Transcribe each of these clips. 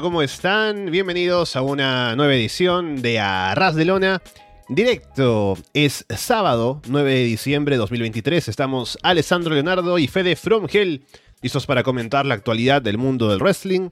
¿cómo están? Bienvenidos a una nueva edición de Arras de Lona. Directo, es sábado 9 de diciembre de 2023. Estamos Alessandro Leonardo y Fede From Hell, listos para comentar la actualidad del mundo del wrestling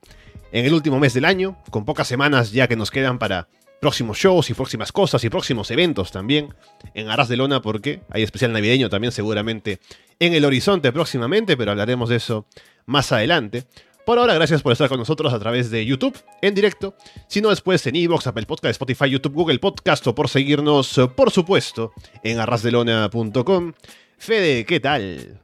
en el último mes del año, con pocas semanas ya que nos quedan para próximos shows y próximas cosas y próximos eventos también en Arras de Lona, porque hay especial navideño también seguramente en el horizonte próximamente, pero hablaremos de eso más adelante. Por ahora, gracias por estar con nosotros a través de YouTube en directo, si no después en Evox, Apple Podcast, Spotify, YouTube, Google Podcast o por seguirnos, por supuesto, en arrasdelona.com. Fede, ¿qué tal?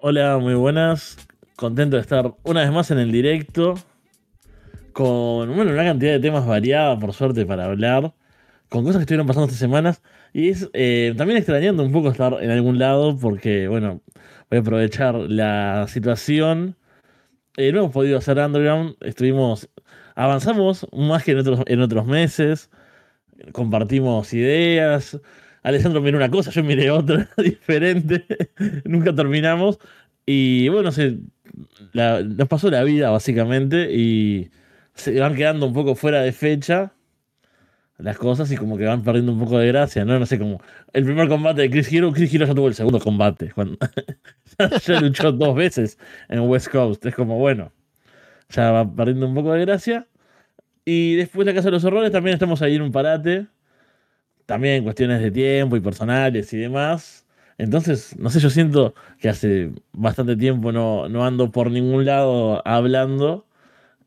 Hola, muy buenas. Contento de estar una vez más en el directo con bueno, una cantidad de temas variados, por suerte, para hablar, con cosas que estuvieron pasando estas semanas. Y es eh, también extrañando un poco estar en algún lado porque, bueno, voy a aprovechar la situación eh, no hemos podido hacer underground, estuvimos, avanzamos más que en otros, en otros meses, compartimos ideas. Alessandro miró una cosa, yo miré otra diferente, nunca terminamos. Y bueno, se, nos pasó la vida básicamente y se van quedando un poco fuera de fecha las cosas y como que van perdiendo un poco de gracia, ¿no? No sé, como el primer combate de Chris Hero, Chris Hero ya tuvo el segundo combate. Cuando ya luchó dos veces en West Coast. Es como, bueno, ya va perdiendo un poco de gracia. Y después la Casa de los Horrores también estamos ahí en un parate. También cuestiones de tiempo y personales y demás. Entonces, no sé, yo siento que hace bastante tiempo no, no ando por ningún lado hablando.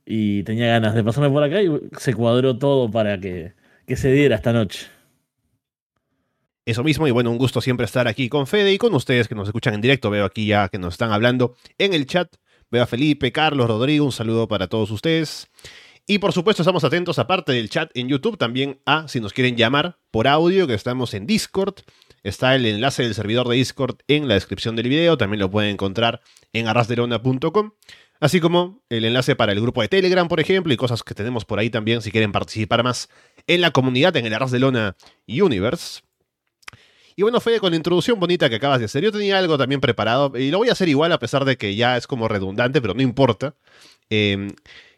Y tenía ganas de pasarme por acá y se cuadró todo para que que se diera esta noche. Eso mismo, y bueno, un gusto siempre estar aquí con Fede y con ustedes que nos escuchan en directo. Veo aquí ya que nos están hablando en el chat. Veo a Felipe, Carlos, Rodrigo, un saludo para todos ustedes. Y por supuesto estamos atentos, aparte del chat en YouTube, también a si nos quieren llamar por audio, que estamos en Discord. Está el enlace del servidor de Discord en la descripción del video, también lo pueden encontrar en arrasdelona.com. Así como el enlace para el grupo de Telegram, por ejemplo, y cosas que tenemos por ahí también si quieren participar más en la comunidad, en el Arras de Lona Universe. Y bueno, Fede, con la introducción bonita que acabas de hacer, yo tenía algo también preparado, y lo voy a hacer igual a pesar de que ya es como redundante, pero no importa. Eh,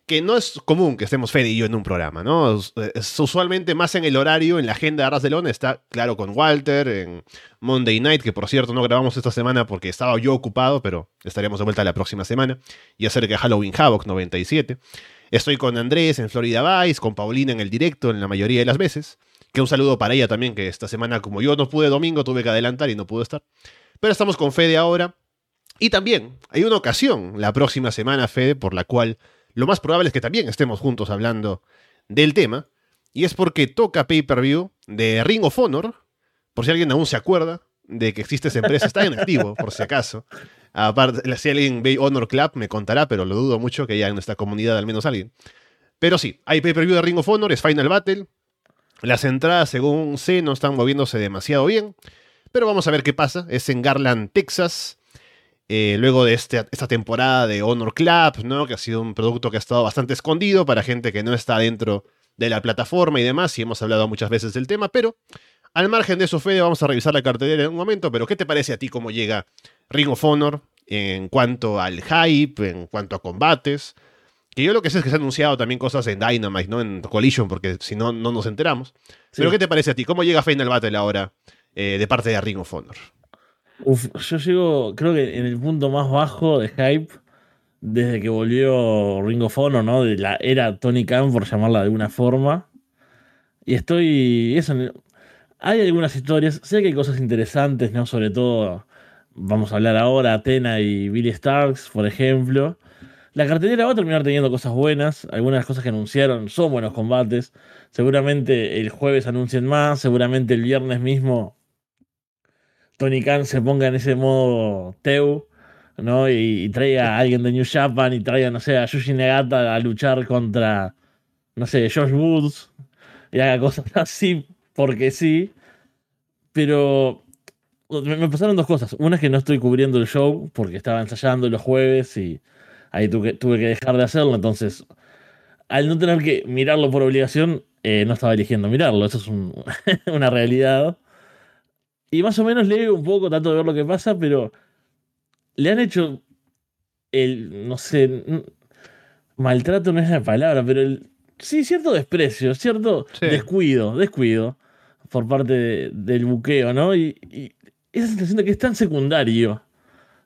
que no es común que estemos Fede y yo en un programa, ¿no? Es usualmente más en el horario, en la agenda de Arras de Lona, está claro con Walter, en Monday Night, que por cierto no grabamos esta semana porque estaba yo ocupado, pero estaremos de vuelta la próxima semana, y acerca de Halloween Havoc 97. Estoy con Andrés en Florida Vice, con Paulina en el directo en la mayoría de las veces, que un saludo para ella también, que esta semana como yo no pude domingo, tuve que adelantar y no pudo estar. Pero estamos con Fede ahora. Y también hay una ocasión la próxima semana, Fede, por la cual lo más probable es que también estemos juntos hablando del tema. Y es porque toca pay-per-view de Ring of Honor. Por si alguien aún se acuerda de que existe esa empresa, está en activo, por si acaso. Aparte, si alguien ve Honor Club me contará, pero lo dudo mucho que haya en nuestra comunidad al menos alguien. Pero sí, hay pay-per-view de Ring of Honor, es Final Battle. Las entradas, según sé, no están moviéndose demasiado bien. Pero vamos a ver qué pasa. Es en Garland, Texas. Eh, luego de este, esta temporada de Honor Club, ¿no? que ha sido un producto que ha estado bastante escondido para gente que no está dentro de la plataforma y demás, y hemos hablado muchas veces del tema, pero al margen de eso, Fede, vamos a revisar la cartelera en un momento, pero ¿qué te parece a ti cómo llega Ring of Honor en cuanto al hype, en cuanto a combates? Que yo lo que sé es que se han anunciado también cosas en Dynamite, ¿no? En Collision, porque si no, no nos enteramos. Pero ¿qué te parece a ti? ¿Cómo llega Final Battle ahora eh, de parte de Ring of Honor? Uf, yo llego, creo que en el punto más bajo de hype desde que volvió Ring of Honor, ¿no? De la era Tony Khan, por llamarla de alguna forma. Y estoy. Eso. Hay algunas historias. Sé que hay cosas interesantes, ¿no? Sobre todo. Vamos a hablar ahora, Atena y Billy Starks, por ejemplo. La cartelera va a terminar teniendo cosas buenas. Algunas cosas que anunciaron son buenos combates. Seguramente el jueves anuncien más. Seguramente el viernes mismo Tony Khan se ponga en ese modo Teu, ¿no? Y, traiga a alguien de New Japan y traiga, no sé, a Yuji Negata a luchar contra, no sé, Josh Woods y haga cosas así porque sí. Pero me, pasaron dos cosas. Una es que no estoy cubriendo el show porque estaba ensayando los jueves y ahí tuve, tuve que dejar de hacerlo. Entonces, al no tener que mirarlo por obligación, eh, no estaba eligiendo mirarlo, eso es una realidad. Y más o menos leo un poco, tanto de ver lo que pasa, pero le han hecho el, no sé, maltrato no es la palabra, pero el, sí, cierto desprecio, cierto descuido, descuido por parte del buqueo, ¿no? Y, esa sensación de que es tan secundario,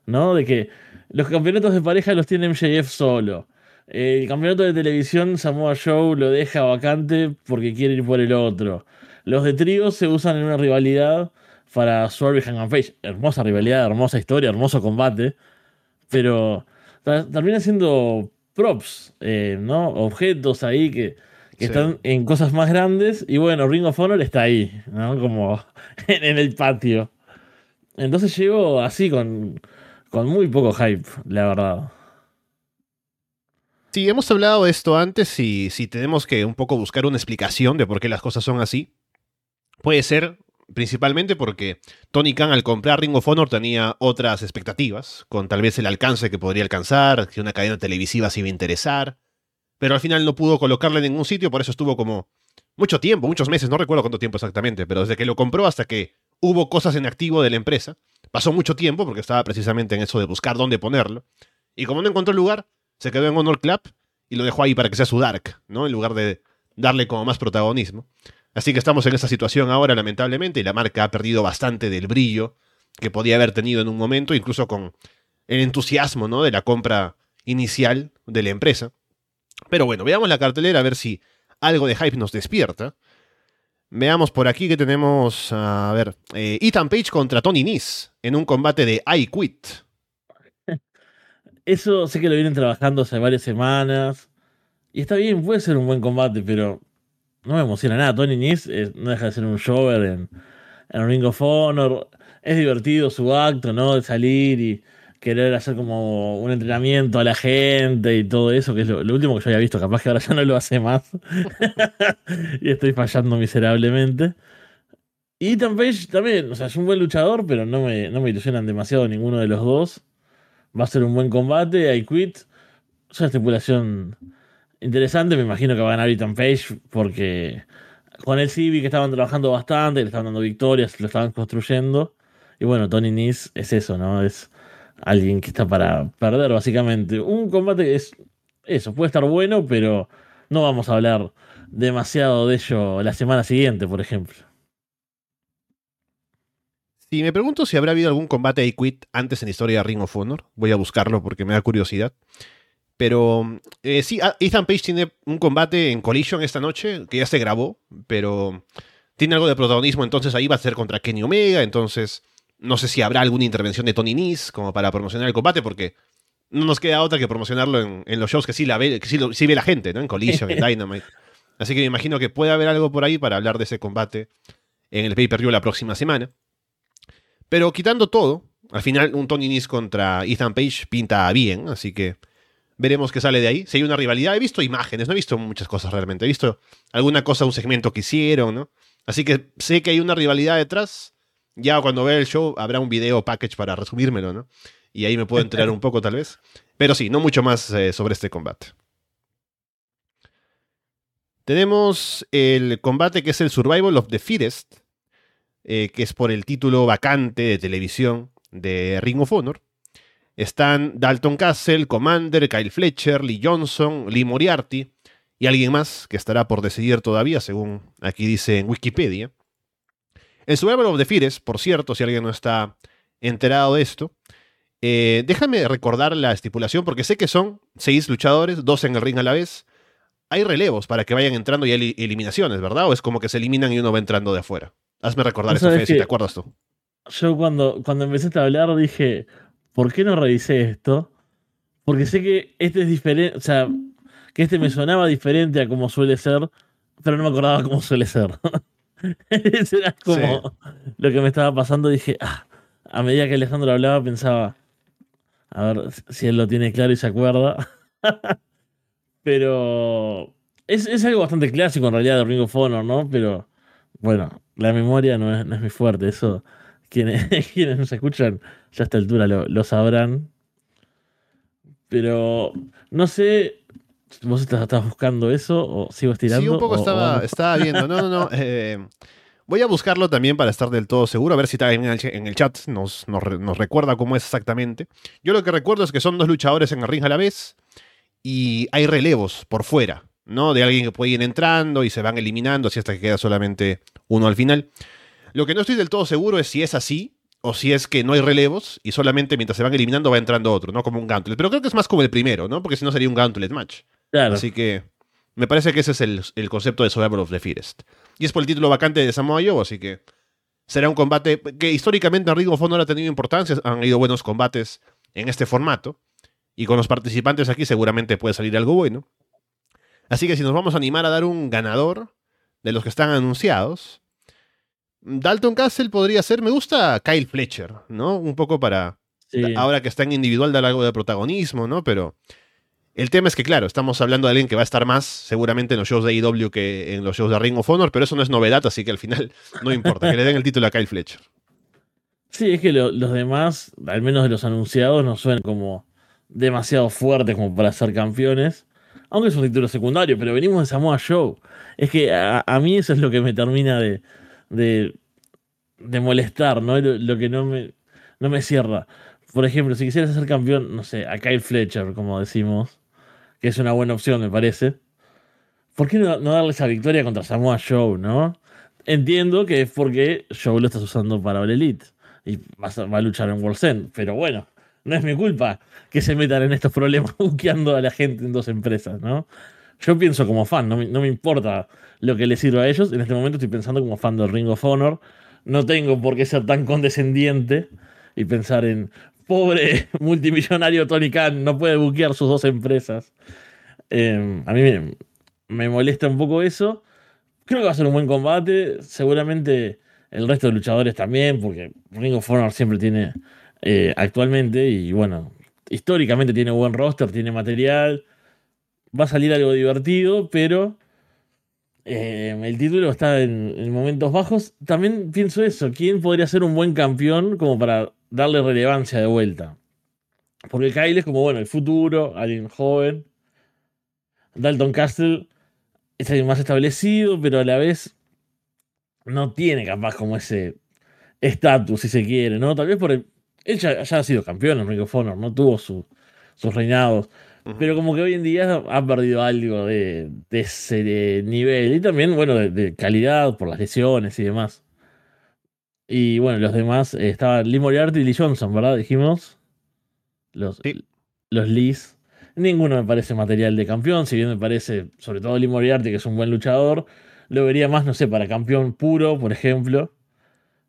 ¿no? De que los campeonatos de pareja los tiene MJF solo. El campeonato de televisión Samoa Joe lo deja vacante porque quiere ir por el otro. Los de trío se usan en una rivalidad para Swerve y Hangman Page. Hermosa rivalidad, hermosa historia, hermoso combate. Pero termina siendo props, eh, ¿no? Objetos ahí que, están en cosas más grandes. Y bueno, Ring of Honor está ahí, ¿no? Como en, el patio. Entonces llego así con, con muy poco hype, la verdad. Sí, hemos hablado de esto antes y si tenemos que un poco buscar una explicación de por qué las cosas son así, puede ser principalmente porque Tony Khan al comprar Ring of Honor tenía otras expectativas, con tal vez el alcance que podría alcanzar, que una cadena televisiva se iba a interesar, pero al final no pudo colocarle en ningún sitio, por eso estuvo como mucho tiempo, muchos meses, no recuerdo cuánto tiempo exactamente, pero desde que lo compró hasta que hubo cosas en activo de la empresa, pasó mucho tiempo porque estaba precisamente en eso de buscar dónde ponerlo, y como no encontró lugar, se quedó en Honor Club y lo dejó ahí para que sea su Dark, ¿no? En lugar de darle como más protagonismo. Así que estamos en esa situación ahora, lamentablemente, y la marca ha perdido bastante del brillo que podía haber tenido en un momento, incluso con el entusiasmo ¿no? de la compra inicial de la empresa. Pero bueno, veamos la cartelera a ver si algo de hype nos despierta. Veamos por aquí que tenemos, a ver, eh, Ethan Page contra Tony Nese en un combate de I Quit. Eso sé que lo vienen trabajando hace varias semanas. Y está bien, puede ser un buen combate, pero no me emociona nada. Tony Nese no deja de ser un shower en, en Ring of Honor. Es divertido su acto, ¿no? De salir y querer hacer como un entrenamiento a la gente y todo eso, que es lo, último que yo había visto. Capaz que ahora ya no lo hace más. y estoy fallando miserablemente. Y Ethan Page también, o sea, es un buen luchador, pero no me, no me ilusionan demasiado ninguno de los dos. Va a ser un buen combate. I quit. Es una estipulación interesante. Me imagino que va a ganar Ethan Page porque con el Civi que estaban trabajando bastante, le estaban dando victorias, lo estaban construyendo. Y bueno, Tony Nese es eso, ¿no? Es alguien que está para perder, básicamente. Un combate es eso, puede estar bueno, pero no vamos a hablar demasiado de ello la semana siguiente, por ejemplo. Si me pregunto si habrá habido algún combate de Quit antes en la historia de Ring of Honor, voy a buscarlo porque me da curiosidad. Pero eh, sí, ah, Ethan Page tiene un combate en Collision esta noche, que ya se grabó, pero tiene algo de protagonismo, entonces ahí va a ser contra Kenny Omega, entonces no sé si habrá alguna intervención de Tony Nese como para promocionar el combate, porque no nos queda otra que promocionarlo en, los shows que sí, la ve, que sí, ve la gente, ¿no? En Collision, en Dynamite. Así que me imagino que puede haber algo por ahí para hablar de ese combate en el pay-per-view la próxima semana. Pero quitando todo, al final un Tony Nese contra Ethan Page pinta bien, así que Veremos qué sale de ahí. Si hay una rivalidad, he visto imágenes, no he visto muchas cosas realmente. He visto alguna cosa, un segmento que hicieron, ¿no? Así que sé que hay una rivalidad detrás. Ya cuando vea el show habrá un video package para resumírmelo, ¿no? Y ahí me puedo enterar un poco tal vez. Pero sí, no mucho más eh, sobre este combate. Tenemos el combate que es el Survival of the Fittest, eh, que es por el título vacante de televisión de Ring of Honor. Están Dalton Castle, Commander, Kyle Fletcher, Lee Johnson, Lee Moriarty y alguien más que estará por decidir todavía, según aquí dice en Wikipedia. El Survivor of the Fires, por cierto, si alguien no está enterado de esto, eh, déjame recordar la estipulación porque sé que son seis luchadores, dos en el ring a la vez. Hay relevos para que vayan entrando y hay eliminaciones, ¿verdad? O es como que se eliminan y uno va entrando de afuera. Hazme recordar eso, Fede, si te acuerdas tú. Yo cuando, cuando empezaste a hablar dije, ¿por qué no revisé esto? Porque sé que este es diferente, o sea, que este me sonaba diferente a como suele ser, pero no me acordaba cómo suele ser. Eso era como lo que me estaba pasando. Dije, ah, a medida que Alejandro hablaba, pensaba, a ver si él lo tiene claro y se acuerda. pero es, algo bastante clásico en realidad de Ring of Honor, ¿no? Pero bueno, la memoria no es, no es muy fuerte. Eso, quienes, quienes nos escuchan ya a esta altura lo, sabrán. Pero no sé ¿Vos estás, buscando eso o sigo estirando? Sí, un poco estaba, estaba viendo. No, no, no. Eh, voy a buscarlo también para estar del todo seguro, a ver si está en el, chat nos, nos, recuerda cómo es exactamente. Yo lo que recuerdo es que son dos luchadores en el ring a la vez y hay relevos por fuera, ¿no? De alguien que puede ir entrando y se van eliminando así hasta que queda solamente uno al final. Lo que no estoy del todo seguro es si es así o si es que no hay relevos y solamente mientras se van eliminando va entrando otro, ¿no? Como un Gauntlet. Pero creo que es más como el primero, ¿no? Porque si no sería un Gauntlet match. Claro. Así que me parece que ese es el, concepto de Survival of the Fittest. Y es por el título vacante de Samoa Joe, así que será un combate que históricamente en Ring of Honor ha tenido importancia. Han habido buenos combates en este formato. Y con los participantes aquí seguramente puede salir algo bueno. Así que si nos vamos a animar a dar un ganador de los que están anunciados, Dalton Castle podría ser, me gusta Kyle Fletcher, ¿no? Un poco para, ahora que está en individual, dar algo de protagonismo, ¿no? Pero el tema es que, claro, estamos hablando de alguien que va a estar más seguramente en los shows de AEW que en los shows de Ring of Honor, pero eso no es novedad, así que al final no importa, que le den el título a Kyle Fletcher. Sí, es que los demás, al menos de los anunciados, no suenan como demasiado fuertes como para ser campeones. Aunque es un título secundario, pero venimos de Samoa Show. Es que a mí eso es lo que me termina de, de, de molestar, ¿no? Lo, que no me, no me cierra. Por ejemplo, si quisieras ser campeón, no sé, a Kyle Fletcher, como decimos, que es una buena opción, me parece. ¿Por qué no, darle esa victoria contra Samoa Joe, no? Entiendo que es porque Joe lo estás usando para All Elite y va a, luchar en World's End, pero bueno, no es mi culpa que se metan en estos problemas buqueando a la gente en dos empresas, ¿no? Yo pienso como fan, no me, importa lo que les sirva a ellos. En este momento estoy pensando como fan del Ring of Honor. No tengo por qué ser tan condescendiente y pensar en pobre multimillonario Tony Khan, no puede buquear sus dos empresas. Em, a mí me, molesta un poco eso. Creo que va a ser un buen combate. Seguramente el resto de luchadores también, porque Ring of Honor siempre tiene eh, actualmente y bueno, históricamente tiene buen roster, tiene material va a salir algo divertido, pero eh, el título está en, momentos bajos. También pienso eso, ¿quién podría ser un buen campeón como para darle relevancia de vuelta? Porque Kyle es como, bueno, el futuro, alguien joven. Dalton Castle es alguien más establecido, pero a la vez no tiene capaz como ese estatus, si se quiere, ¿no? Tal vez por. Él ya, ha sido campeón en Ring of Honor, no tuvo sus reinados. Pero como que hoy en día ha perdido algo de, ese nivel. Y también, bueno, de, calidad por las lesiones y demás. Y bueno, los demás eh, estaban Lee Moriarty y Lee Johnson, ¿verdad? Dijimos. Los, los Lees. Ninguno me parece material de campeón, si bien me parece, sobre todo Lee Moriarty, que es un buen luchador. Lo vería más, no sé, para campeón puro, por ejemplo,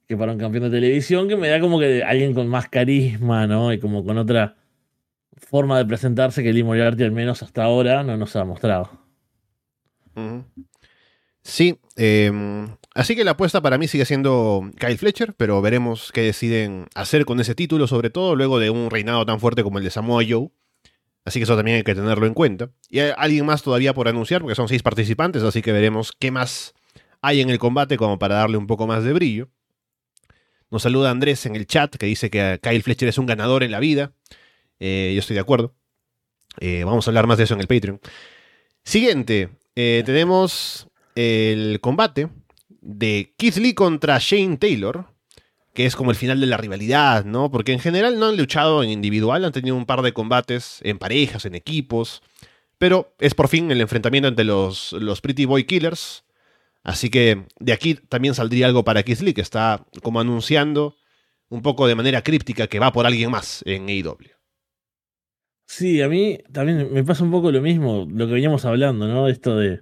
que para un campeón de televisión, que me da como que alguien con más carisma, ¿no? Y como con otra forma de presentarse que Lee Moriarty, al menos hasta ahora, no nos ha mostrado. Sí, em, así que la apuesta para mí sigue siendo Kyle Fletcher, pero veremos qué deciden hacer con ese título, sobre todo luego de un reinado tan fuerte como el de Samoa Joe. Así que eso también hay que tenerlo en cuenta. Y hay alguien más todavía por anunciar, porque son seis participantes, así que veremos qué más hay en el combate como para darle un poco más de brillo. Nos saluda Andrés en el chat que dice que Kyle Fletcher es un ganador en la vida. Eh, yo estoy de acuerdo. Eh, vamos a hablar más de eso en el Patreon. Siguiente, eh, tenemos el combate de Keith Lee contra Shane Taylor, que es como el final de la rivalidad, ¿no? Porque en general no han luchado en individual, han tenido un par de combates en parejas, en equipos, pero es por fin el enfrentamiento entre los, los Pretty Boy Killers. Así que de aquí también saldría algo para Keith Lee, que está como anunciando un poco de manera críptica que va por alguien más en AEW. Sí, a mí también me pasa un poco lo mismo, lo que veníamos hablando, ¿no? Esto de.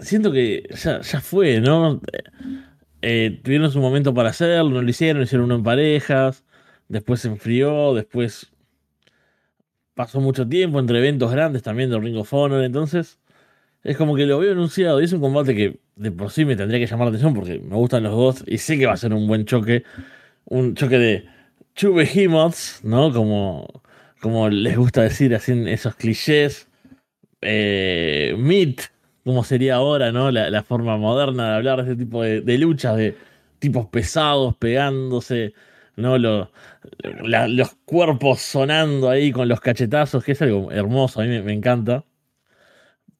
Siento que ya, fue, ¿no? Eh, tuvieron su momento para hacerlo, no lo hicieron, hicieron uno en parejas, después se enfrió, después pasó mucho tiempo entre eventos grandes también de Ring of Honor, entonces es como que lo veo anunciado y es un combate que de por sí me tendría que llamar la atención porque me gustan los dos y sé que va a ser un buen choque, un choque de two behemoths, ¿no? Como como les gusta decir así en esos clichés, eh, meat, como sería ahora, ¿no? La, forma moderna de hablar de ese tipo de, luchas, de tipos pesados pegándose, ¿no? Lo- la- los cuerpos sonando ahí con los cachetazos, que es algo hermoso, a mí me, encanta.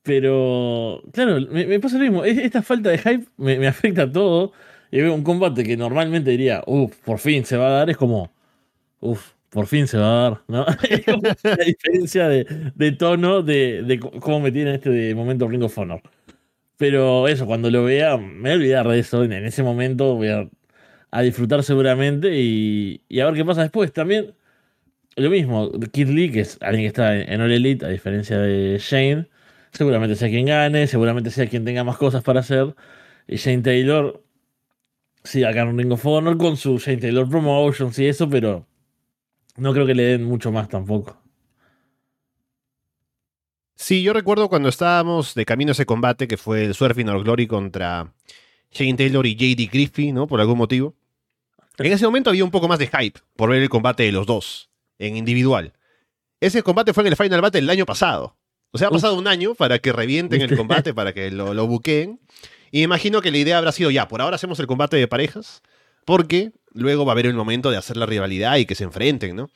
Pero, claro, me, pasa lo mismo. es- Esta falta de hype me, me afecta a todo. Y veo un combate que normalmente diría, uff, por fin se va a dar, es como, uff, por fin se va a dar, ¿no? La diferencia de, de tono de, cómo me tiene este de momento Ring of Honor. Pero eso, cuando lo vea, me voy a olvidar de eso. En ese momento voy a, a disfrutar seguramente y, y a ver qué pasa después. También, lo mismo, Kid Lee, que es alguien que está en, en All Elite, a diferencia de Shane, seguramente sea quien gane, seguramente sea quien tenga más cosas para hacer. Y Shane Taylor, sí, acá en Ring of Honor con su Shane Taylor Promotions y eso, pero no creo que le den mucho más tampoco. Sí, yo recuerdo cuando estábamos de camino a ese combate que fue el Surfing Our Glory contra Shane Taylor y JD Griffey, ¿no? Por algún motivo. En ese momento había un poco más de hype por ver el combate de los dos, en individual. Ese combate fue en el Final Battle el año pasado. O sea, ha Uf. pasado un año para que revienten el combate, para que lo, lo buqueen. Y imagino que la idea habrá sido ya, por ahora hacemos el combate de parejas, porque luego va a haber el momento de hacer la rivalidad y que se enfrenten, ¿no?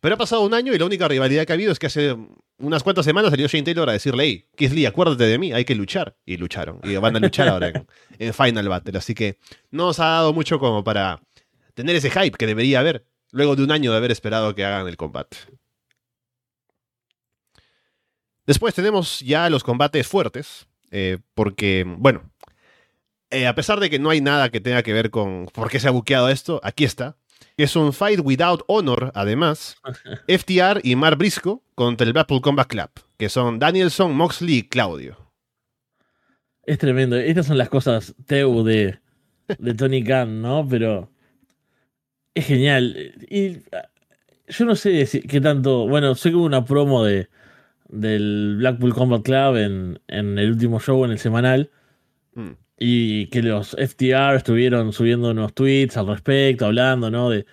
Pero ha pasado un año y la única rivalidad que ha habido es que hace unas cuantas semanas salió Shane Taylor a decirle, hey, Keith Lee, acuérdate de mí, hay que luchar. Y lucharon. Y van a luchar ahora en, en Final Battle. Así que no nos ha dado mucho como para tener ese hype que debería haber, luego de un año de haber esperado que hagan el combate. Después tenemos ya los combates fuertes, eh, porque, bueno, eh, a pesar de que no hay nada que tenga que ver con por qué se ha buqueado esto, aquí está. Es un Fight Without Honor, además. FTR y Mar Briscoe contra el Blackpool Combat Club, que son Danielson, Moxley y Claudio. Es tremendo. Estas son las cosas Teu de, de Tony Khan, ¿no? Pero es genial. Y ah, yo no sé si- qué tanto. Bueno, sé que hubo una promo de, del Blackpool Combat Club en, en el último show, en el semanal. Mm. Y que los FTR estuvieron subiendo unos tweets al respecto, hablando, ¿no? De,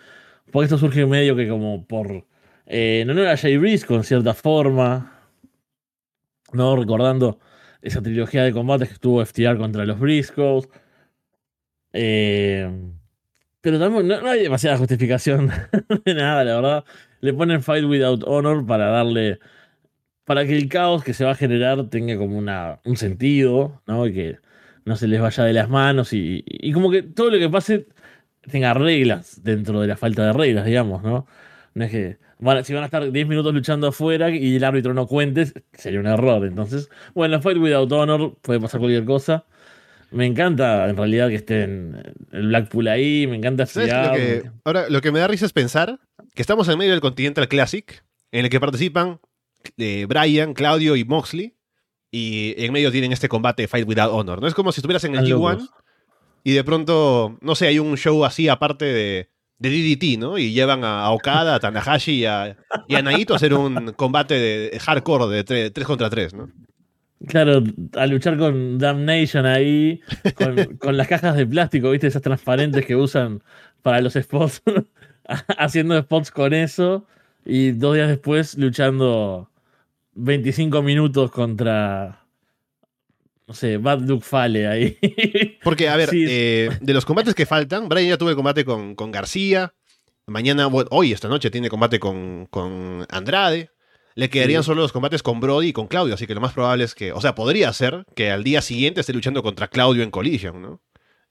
porque esto surge medio que como por. Eh, en honor a Jay Briscoe, en cierta forma. ¿No? Recordando esa trilogía de combates que estuvo FTR contra los Briscoes. Eh, pero no, no hay demasiada justificación de nada, la verdad. Le ponen Fight Without Honor para darle. Para que el caos que se va a generar tenga como una, un sentido, ¿no? Y que no se les vaya de las manos y, y como que todo lo que pase tenga reglas dentro de la falta de reglas, digamos, ¿no? No es que van si van a estar 10 minutos luchando afuera y el árbitro no cuente, sería un error. Entonces, bueno, Fight Without Honor puede pasar cualquier cosa. Me encanta en realidad que estén el Blackpool ahí, me encanta ¿Sabes FTR, lo que- ahora, lo que me da risa es pensar que estamos en medio del Continental Classic, en el que participan eh, Brian, Claudio y Moxley, y en medio tienen este combate Fight Without Honor. No es como si estuvieras en el Están G1 locos. y de pronto, no sé, hay un show así aparte de, de DDT, ¿no? Y llevan a, Okada, a Tanahashi y a, y a Naito a hacer un combate de hardcore de 3 contra 3, ¿no? Claro, a luchar con Damnation ahí, con, con las cajas de plástico, ¿viste? Esas transparentes que usan para los spots, haciendo spots con eso, y dos días después luchando 25 minutos contra, no sé, Bad Luck Fale ahí. Porque, a ver, Sí. eh, de los combates que faltan, Brian ya tuvo el combate con, con García. Mañana, bueno, hoy, esta noche, tiene combate con, con Andrade. Le quedarían Sí. solo los combates con Brody y con Claudio, así que lo más probable es que, o sea, podría ser que al día siguiente esté luchando contra Claudio en Collision, ¿no?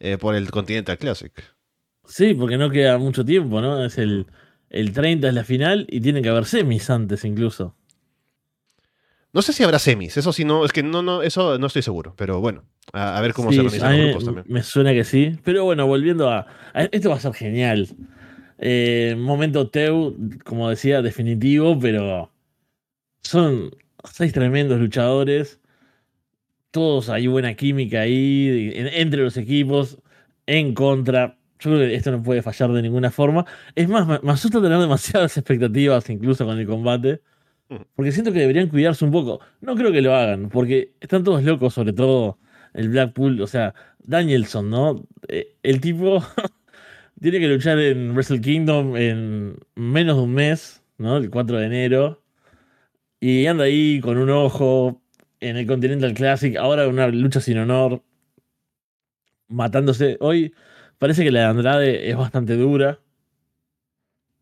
Eh, por el Continental Classic. sí, porque no queda mucho tiempo, ¿no? Es el, el 30 es la final y tiene que haber semis antes incluso. No sé si habrá semis, eso sí, no, es que no, no, eso no estoy seguro, pero bueno, a, a ver cómo Sí, se organizan los grupos también. Me suena que sí. Pero bueno, volviendo a. a- esto va a ser genial. Eh, momento Teu, como decía, definitivo, pero son seis tremendos luchadores. Todos hay buena química ahí, en- entre los equipos, en contra. Yo creo que esto no puede fallar de ninguna forma. Es más, me, me asusta tener demasiadas expectativas incluso con el combate. Porque siento que deberían cuidarse un poco. No creo que lo hagan, porque están todos locos, sobre todo el Blackpool. O sea, Danielson, ¿no? Eh, El tipo tiene que luchar en Wrestle Kingdom en menos de un mes, ¿no? El 4 de enero. Y anda ahí con un ojo en el Continental Classic. Ahora una lucha sin honor. Matándose. Hoy parece que la de Andrade es bastante dura.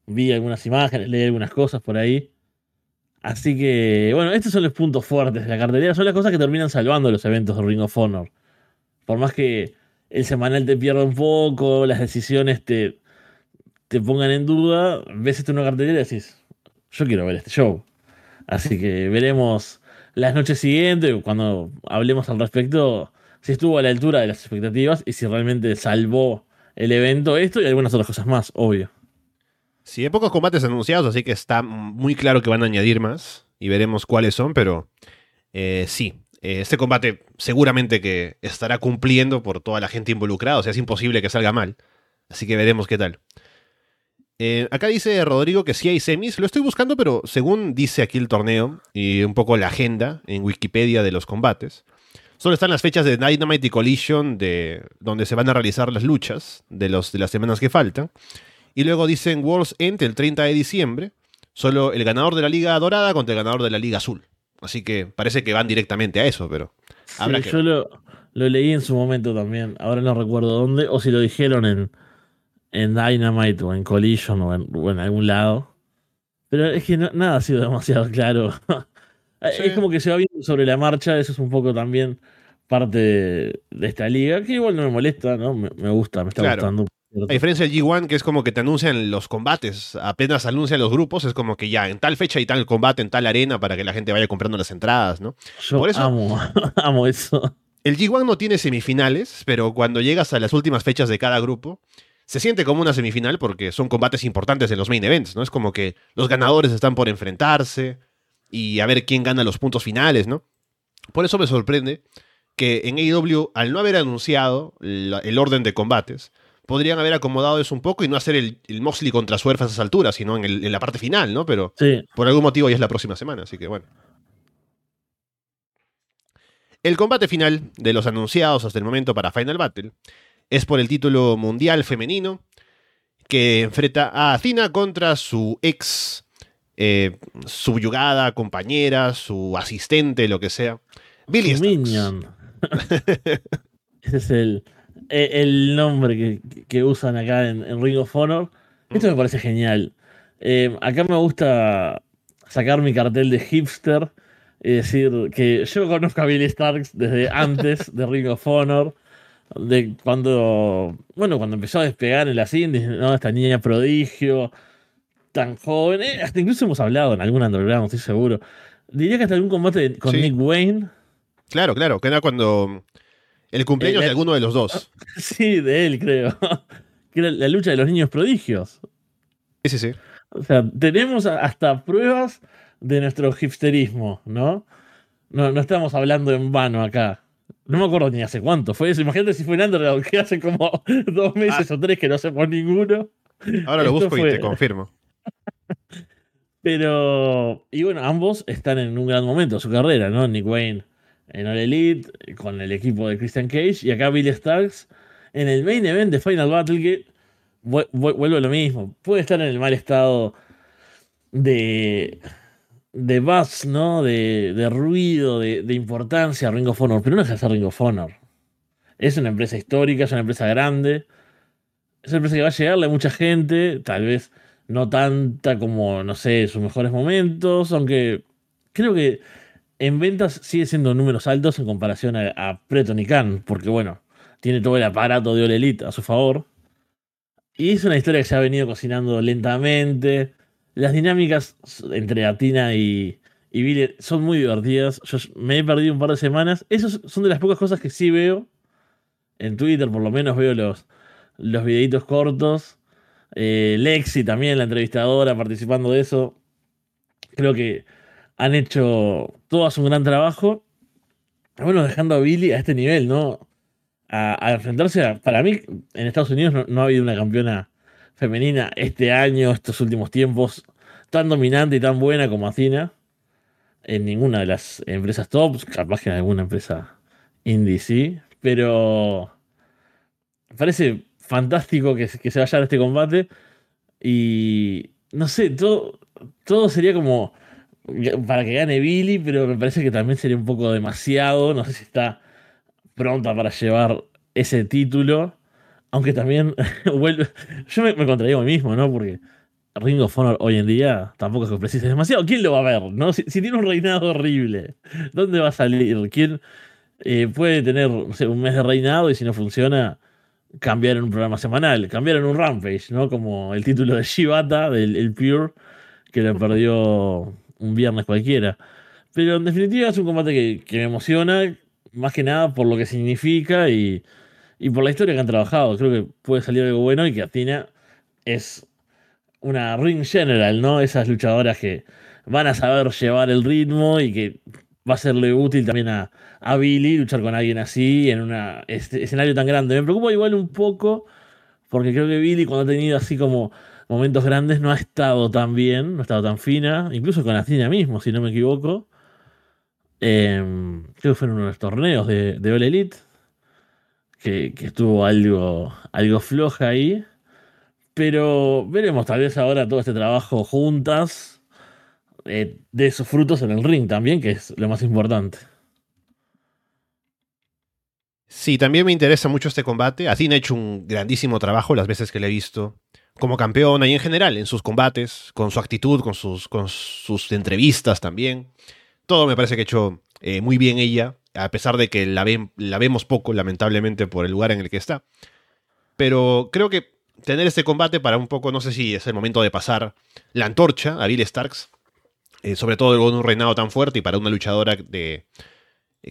Vi algunas imágenes, leí algunas cosas por ahí. Así que, bueno, estos son los puntos fuertes de la cartelera. Son las cosas que terminan salvando los eventos de Ring of Honor. Por más que el semanal te pierda un poco, las decisiones te, te pongan en duda, ves esto en una cartelera y decís, yo quiero ver este show. Así que veremos las noches siguientes, cuando hablemos al respecto, si estuvo a la altura de las expectativas y si realmente salvó el evento esto y algunas otras cosas más, obvio. Sí, hay pocos combates anunciados, así que está muy claro que van a añadir más y veremos cuáles son, pero eh, sí, eh, este combate seguramente que estará cumpliendo por toda la gente involucrada, o sea, es imposible que salga mal, así que veremos qué tal. Eh, acá dice Rodrigo que sí hay semis, lo estoy buscando, pero según dice aquí el torneo y un poco la agenda en Wikipedia de los combates, solo están las fechas de Dynamite y Collision de donde se van a realizar las luchas de, los, de las semanas que faltan. Y luego dicen World's End el 30 de diciembre. Solo el ganador de la Liga Dorada contra el ganador de la Liga Azul. Así que parece que van directamente a eso, pero. Sí, yo lo, leí en su momento también. Ahora no recuerdo dónde. O si lo dijeron en, en Dynamite o en Collision o en, algún lado. Pero es que nada ha sido demasiado claro. Es como que se va viendo sobre la marcha. Eso es un poco también parte de, esta liga. Que igual no me molesta, ¿no? Me, gusta, me está gustando. A diferencia del G1, que es como que te anuncian los combates, apenas anuncian los grupos, es como que ya en tal fecha y tal combate, en tal arena, para que la gente vaya comprando las entradas, ¿no? Yo Por eso, amo, amo eso. El G1 no tiene semifinales, pero cuando llegas a las últimas fechas de cada grupo, se siente como una semifinal porque son combates importantes en los main events, ¿no? Es como que los ganadores están por enfrentarse y a ver quién gana los puntos finales, ¿no? Por eso me sorprende que en AEW, al no haber anunciado el orden de combates, podrían haber acomodado eso un poco y no hacer el, Moxley contra Swerve a esas alturas, sino en, la parte final, ¿no? Pero por algún motivo ya es la próxima semana, así que bueno. El combate final de los anunciados hasta el momento para Final Battle es por el título mundial femenino que enfrenta a Athena contra su ex eh, subyugada, compañera, su asistente, lo que sea. Billy Minion. Ese es el, el nombre que, usan acá en, Ring of Honor. Esto me parece genial. Eh, acá me gusta sacar mi cartel de hipster y decir que yo conozco a Billy Starks desde antes de Ring of Honor. De cuando, bueno, cuando empezó a despegar en las indies, ¿no? Esta niña prodigio, tan joven. Eh, hasta incluso hemos hablado en algún underground, estoy seguro. Diría que hasta algún combate con Nick Wayne. Claro, claro, que era cuando el cumpleaños de alguno de los dos. Sí, de él, creo. Que era la lucha de los niños prodigios. Sí, sí, sí. O sea, tenemos hasta pruebas de nuestro hipsterismo, ¿no? No, no estamos hablando en vano acá. No me acuerdo ni hace cuánto fue eso. Imagínate si fue en Underground, que hace como dos meses ah. o tres que no hacemos ninguno. Ahora lo busco y te confirmo. Pero, y bueno, ambos están en un gran momento de su carrera, ¿no? Nick Wayne en All Elite con el equipo de Christian Cage y acá Billy Starks en el main event de Final Battle que vuelvo a lo mismo puede estar en el mal estado de de buzz, ¿no? De, de ruido, de, de, importancia Ring of Honor, pero no es hacer Ring of Honor. Es una empresa histórica, es una empresa grande, es una empresa que va a llegarle a mucha gente, tal vez no tanta como, no sé, sus mejores momentos, aunque creo que en ventas sigue siendo números altos en comparación a, Preton y Khan, porque bueno, tiene todo el aparato de All Elite a su favor. Y es una historia que se ha venido cocinando lentamente. Las dinámicas entre Atina y, y Billy son muy divertidas. Yo me he perdido un par de semanas. Esas son de las pocas cosas que sí veo. En Twitter por lo menos veo los, los videitos cortos. Eh, Lexi también, la entrevistadora, participando de eso. Creo que han hecho todas un gran trabajo. Bueno, dejando a Billy a este nivel, ¿no? A, enfrentarse a. Para mí, en Estados Unidos no, ha habido una campeona femenina este año, estos últimos tiempos, tan dominante y tan buena como Athena. En ninguna de las empresas tops, capaz que en alguna empresa indie sí, pero. Parece fantástico que, que se vaya a este combate. Y. No sé, todo, todo sería como para que gane Billy, pero me parece que también sería un poco demasiado. No sé si está pronta para llevar ese título. Aunque también vuelve. Yo me, me contradigo a mí mismo, ¿no? Porque Ring of Honor hoy en día tampoco es que precise demasiado. ¿Quién lo va a ver? ¿no? Si, tiene un reinado horrible, ¿dónde va a salir? ¿Quién eh, puede tener un mes de reinado y si no funciona, cambiar en un programa semanal? Cambiar en un Rampage, ¿no? Como el título de Shibata, del el Pure, que le perdió un viernes cualquiera. Pero en definitiva es un combate que, que me emociona, más que nada por lo que significa y, y por la historia que han trabajado. Creo que puede salir algo bueno y que Atina es una ring general, ¿no? Esas luchadoras que van a saber llevar el ritmo y que va a serle útil también a, a Billy luchar con alguien así en un escenario tan grande. Me preocupa igual un poco porque creo que Billy cuando ha tenido así como momentos grandes no ha estado tan bien, no ha estado tan fina, incluso con Athena mismo, si no me equivoco. Em, creo que fue en uno de los torneos de, de All Elite, que, que, estuvo algo, algo floja ahí. Pero veremos, tal vez ahora todo este trabajo juntas eh, de sus frutos en el ring también, que es lo más importante. Sí, también me interesa mucho este combate. Athena ha hecho un grandísimo trabajo las veces que le he visto como campeona y en general en sus combates, con su actitud, con sus, con sus entrevistas también. Todo me parece que ha hecho eh, muy bien ella, a pesar de que la, la vemos poco, lamentablemente, por el lugar en el que está. Pero creo que tener este combate para un poco, no sé si es el momento de pasar la antorcha a Bill Starks, eh, sobre todo con un reinado tan fuerte y para una luchadora de,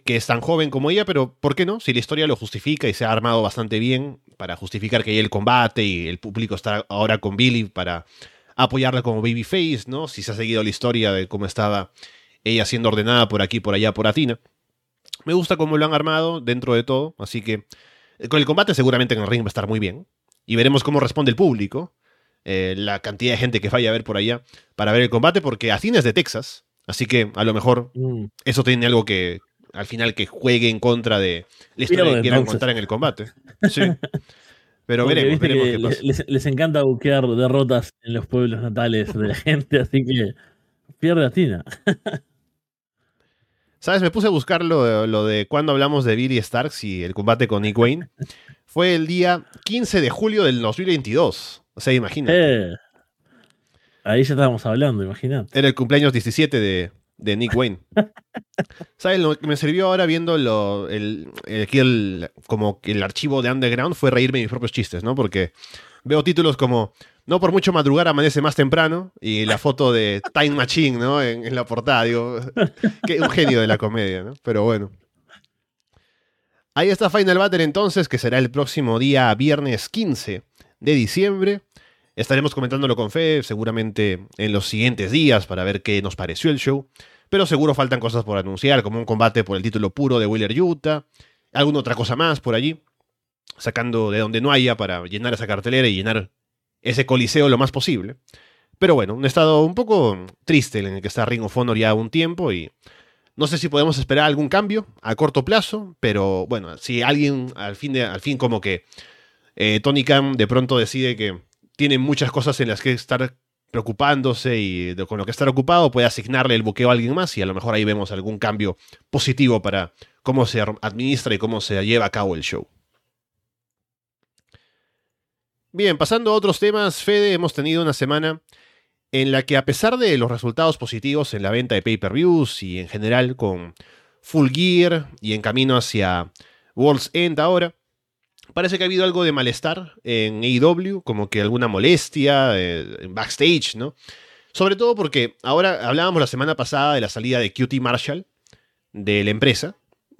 que es tan joven como ella, pero ¿por qué no? Si la historia lo justifica y se ha armado bastante bien para justificar que hay el combate y el público está ahora con Billy para apoyarla como babyface, ¿no? Si se ha seguido la historia de cómo estaba ella siendo ordenada por aquí, por allá, por Atina. Me gusta cómo lo han armado dentro de todo, así que eh, con el combate seguramente en el ring va a estar muy bien y veremos cómo responde el público, eh, la cantidad de gente que vaya a ver por allá para ver el combate, porque Athena es de Texas, así que a lo mejor mm. eso tiene algo que al final que juegue en contra de la historia que quieran contar en el combate. Sí. Pero veremos, veremos qué pasa. Les, les, encanta buquear derrotas en los pueblos natales de la gente, así que pierde Athena. ¿Sabes? Me puse a buscar lo, lo de cuando hablamos de Billy Starks y el combate con Nick Wayne fue el día 15 de julio del 2022. O sea, imagínate. Eh, ahí ya estábamos hablando, imagínate. Era el cumpleaños 17 de, de Nick Wayne. ¿Sabes? Lo que me sirvió ahora viendo lo, el, aquí el, como el archivo de Underground fue reírme de mis propios chistes, ¿no? Porque veo títulos como No por mucho madrugar amanece más temprano y la foto de Time Machine, ¿no? En, en la portada, digo, que un genio de la comedia, ¿no? Pero bueno. Ahí está Final Battle entonces, que será el próximo día viernes 15 de diciembre. Estaremos comentándolo con Fe, seguramente en los siguientes días, para ver qué nos pareció el show. Pero seguro faltan cosas por anunciar, como un combate por el título puro de Wheeler Utah, alguna otra cosa más por allí, sacando de donde no haya para llenar esa cartelera y llenar ese coliseo lo más posible. Pero bueno, un estado un poco triste en el que está Ring of ya un tiempo y no sé si podemos esperar algún cambio a corto plazo, pero bueno, si alguien al fin, de, al fin como que eh, Tony Khan de pronto decide que tiene muchas cosas en las que estar preocupándose y con lo que estar ocupado, puede asignarle el buqueo a alguien más y a lo mejor ahí vemos algún cambio positivo para cómo se administra y cómo se lleva a cabo el show. Bien, pasando a otros temas, Fede, hemos tenido una semana en la que a pesar de los resultados positivos en la venta de pay-per-views y en general con Full Gear y en camino hacia World's End ahora, parece que ha habido algo de malestar en AEW, como que alguna molestia eh, en backstage, ¿no? Sobre todo porque ahora hablábamos la semana pasada de la salida de QT Marshall de la empresa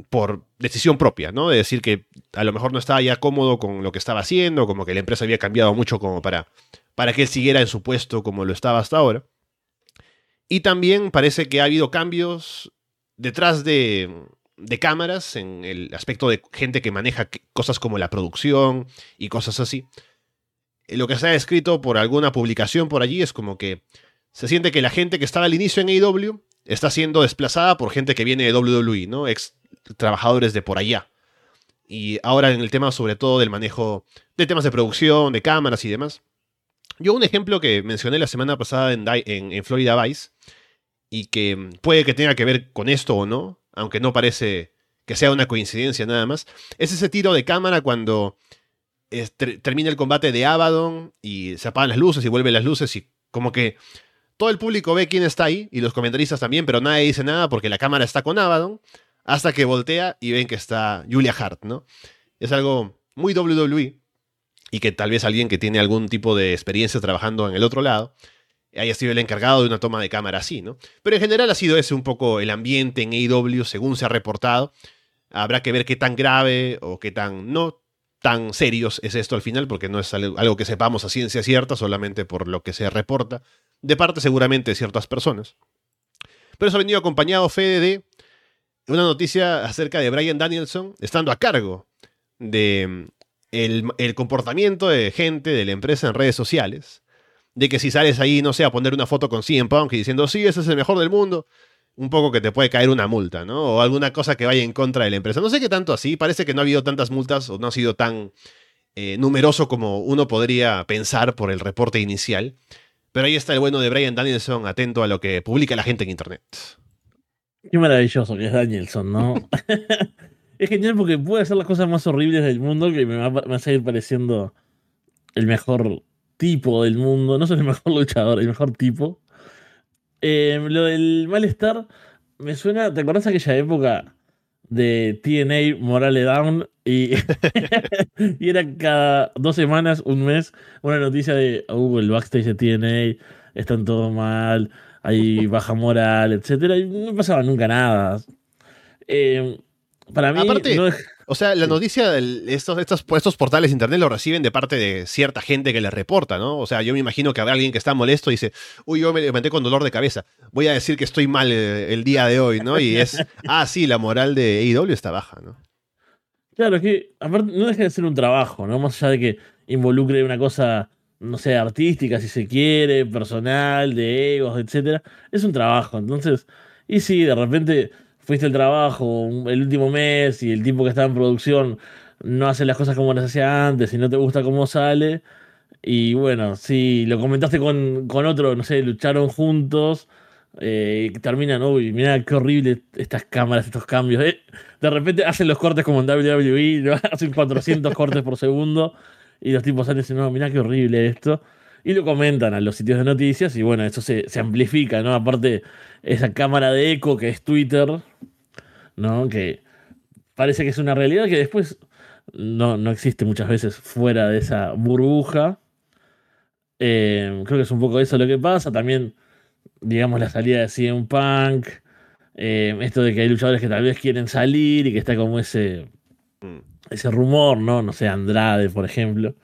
por decisión propia, ¿no? De decir que a lo mejor no estaba ya cómodo con lo que estaba haciendo, como que la empresa había cambiado mucho como para para que él siguiera en su puesto como lo estaba hasta ahora. Y también parece que ha habido cambios detrás de, de cámaras en el aspecto de gente que maneja cosas como la producción y cosas así. Eh, lo que se ha escrito por alguna publicación por allí es como que se siente que la gente que estaba al inicio en AEW está siendo desplazada por gente que viene de WWE, ¿no? Ex trabajadores de por allá. Y ahora en el tema sobre todo del manejo de temas de producción, de cámaras y demás, yo un ejemplo que mencioné la semana pasada en, en, Florida Vice, y que puede que tenga que ver con esto o no, aunque no parece que sea una coincidencia nada más, es ese tiro de cámara cuando termina el combate de Abaddon y se apagan las luces y vuelven las luces y Como que todo el público ve quién está ahí y los comentaristas también, pero nadie dice nada porque la cámara está con Abaddon hasta que voltea y ven que está Julia Hart, ¿no? Es algo muy WWE y que tal vez alguien que tiene algún tipo de experiencia trabajando en el otro lado haya sido el encargado de una toma de cámara así, ¿no? Pero en general ha sido ese un poco el ambiente en AEW según se ha reportado. Habrá que ver qué tan grave o qué tan no tan serios es esto al final, porque no es algo que sepamos a ciencia cierta, solamente por lo que se reporta, de parte seguramente de ciertas personas. Pero eso ha venido acompañado, Fede, de una noticia acerca de Brian Danielson estando a cargo de mm, el, comportamiento de gente de la empresa en redes sociales. De que si sales ahí, no sé, a poner una foto con CM Punk y diciendo, sí, ese es el mejor del mundo, un poco que te puede caer una multa, ¿no? O alguna cosa que vaya en contra de la empresa. No sé qué tanto así, parece que no ha habido tantas multas o no ha sido tan eh, numeroso como uno podría pensar por el reporte inicial. Pero ahí está el bueno de Brian Danielson, atento a lo que publica la gente en Internet. Qué maravilloso que es Danielson, ¿no? es genial porque puede hacer las cosas más horribles del mundo que me va, a seguir pareciendo el mejor tipo del mundo. No soy el mejor luchador, el mejor tipo. Eh, lo del malestar me suena. ¿Te acuerdas aquella época de TNA Morale Down? Y, y era cada dos semanas, un mes, una noticia de uh, el backstage de TNA, están todo mal hay baja moral, etcétera, y no pasaba nunca nada. Eh, para mí, o sea, la noticia de estos, estos, estos portales de internet lo reciben de parte de cierta gente que les reporta, ¿no? O sea, yo me imagino que habrá alguien que está molesto y dice, uy, yo me levanté con dolor de cabeza, voy a decir que estoy mal eh, el, día de hoy, ¿no? Y es, ah, sí, la moral de AEW está baja, ¿no? Claro, es que aparte no deja de ser un trabajo, ¿no? Más allá de que involucre una cosa no sé, artística, si se quiere, personal, de egos, etc. Es un trabajo. Entonces, y si de repente fuiste al trabajo el último mes y el tipo que está en producción no hace las cosas como las hacía antes y no te gusta cómo sale. Y bueno, si lo comentaste con, otro, no sé, lucharon juntos, eh, terminan, uy, mira qué horrible estas cámaras, estos cambios. Eh. De repente hacen los cortes como en WWE, hacen 400 cortes por segundo y los tipos salen diciendo, no, mirá qué horrible esto. Y lo comentan a los sitios de noticias y bueno, eso se, amplifica, ¿no? Aparte, esa cámara de eco que es Twitter, ¿no? Que parece que es una realidad que después no, no existe muchas veces fuera de esa burbuja. Eh, creo que es un poco eso lo que pasa. También, digamos, la salida de CM Punk. Eh, esto de que hay luchadores que tal vez quieren salir y que está como ese mm ese rumor, ¿no? No sé, Andrade, por ejemplo.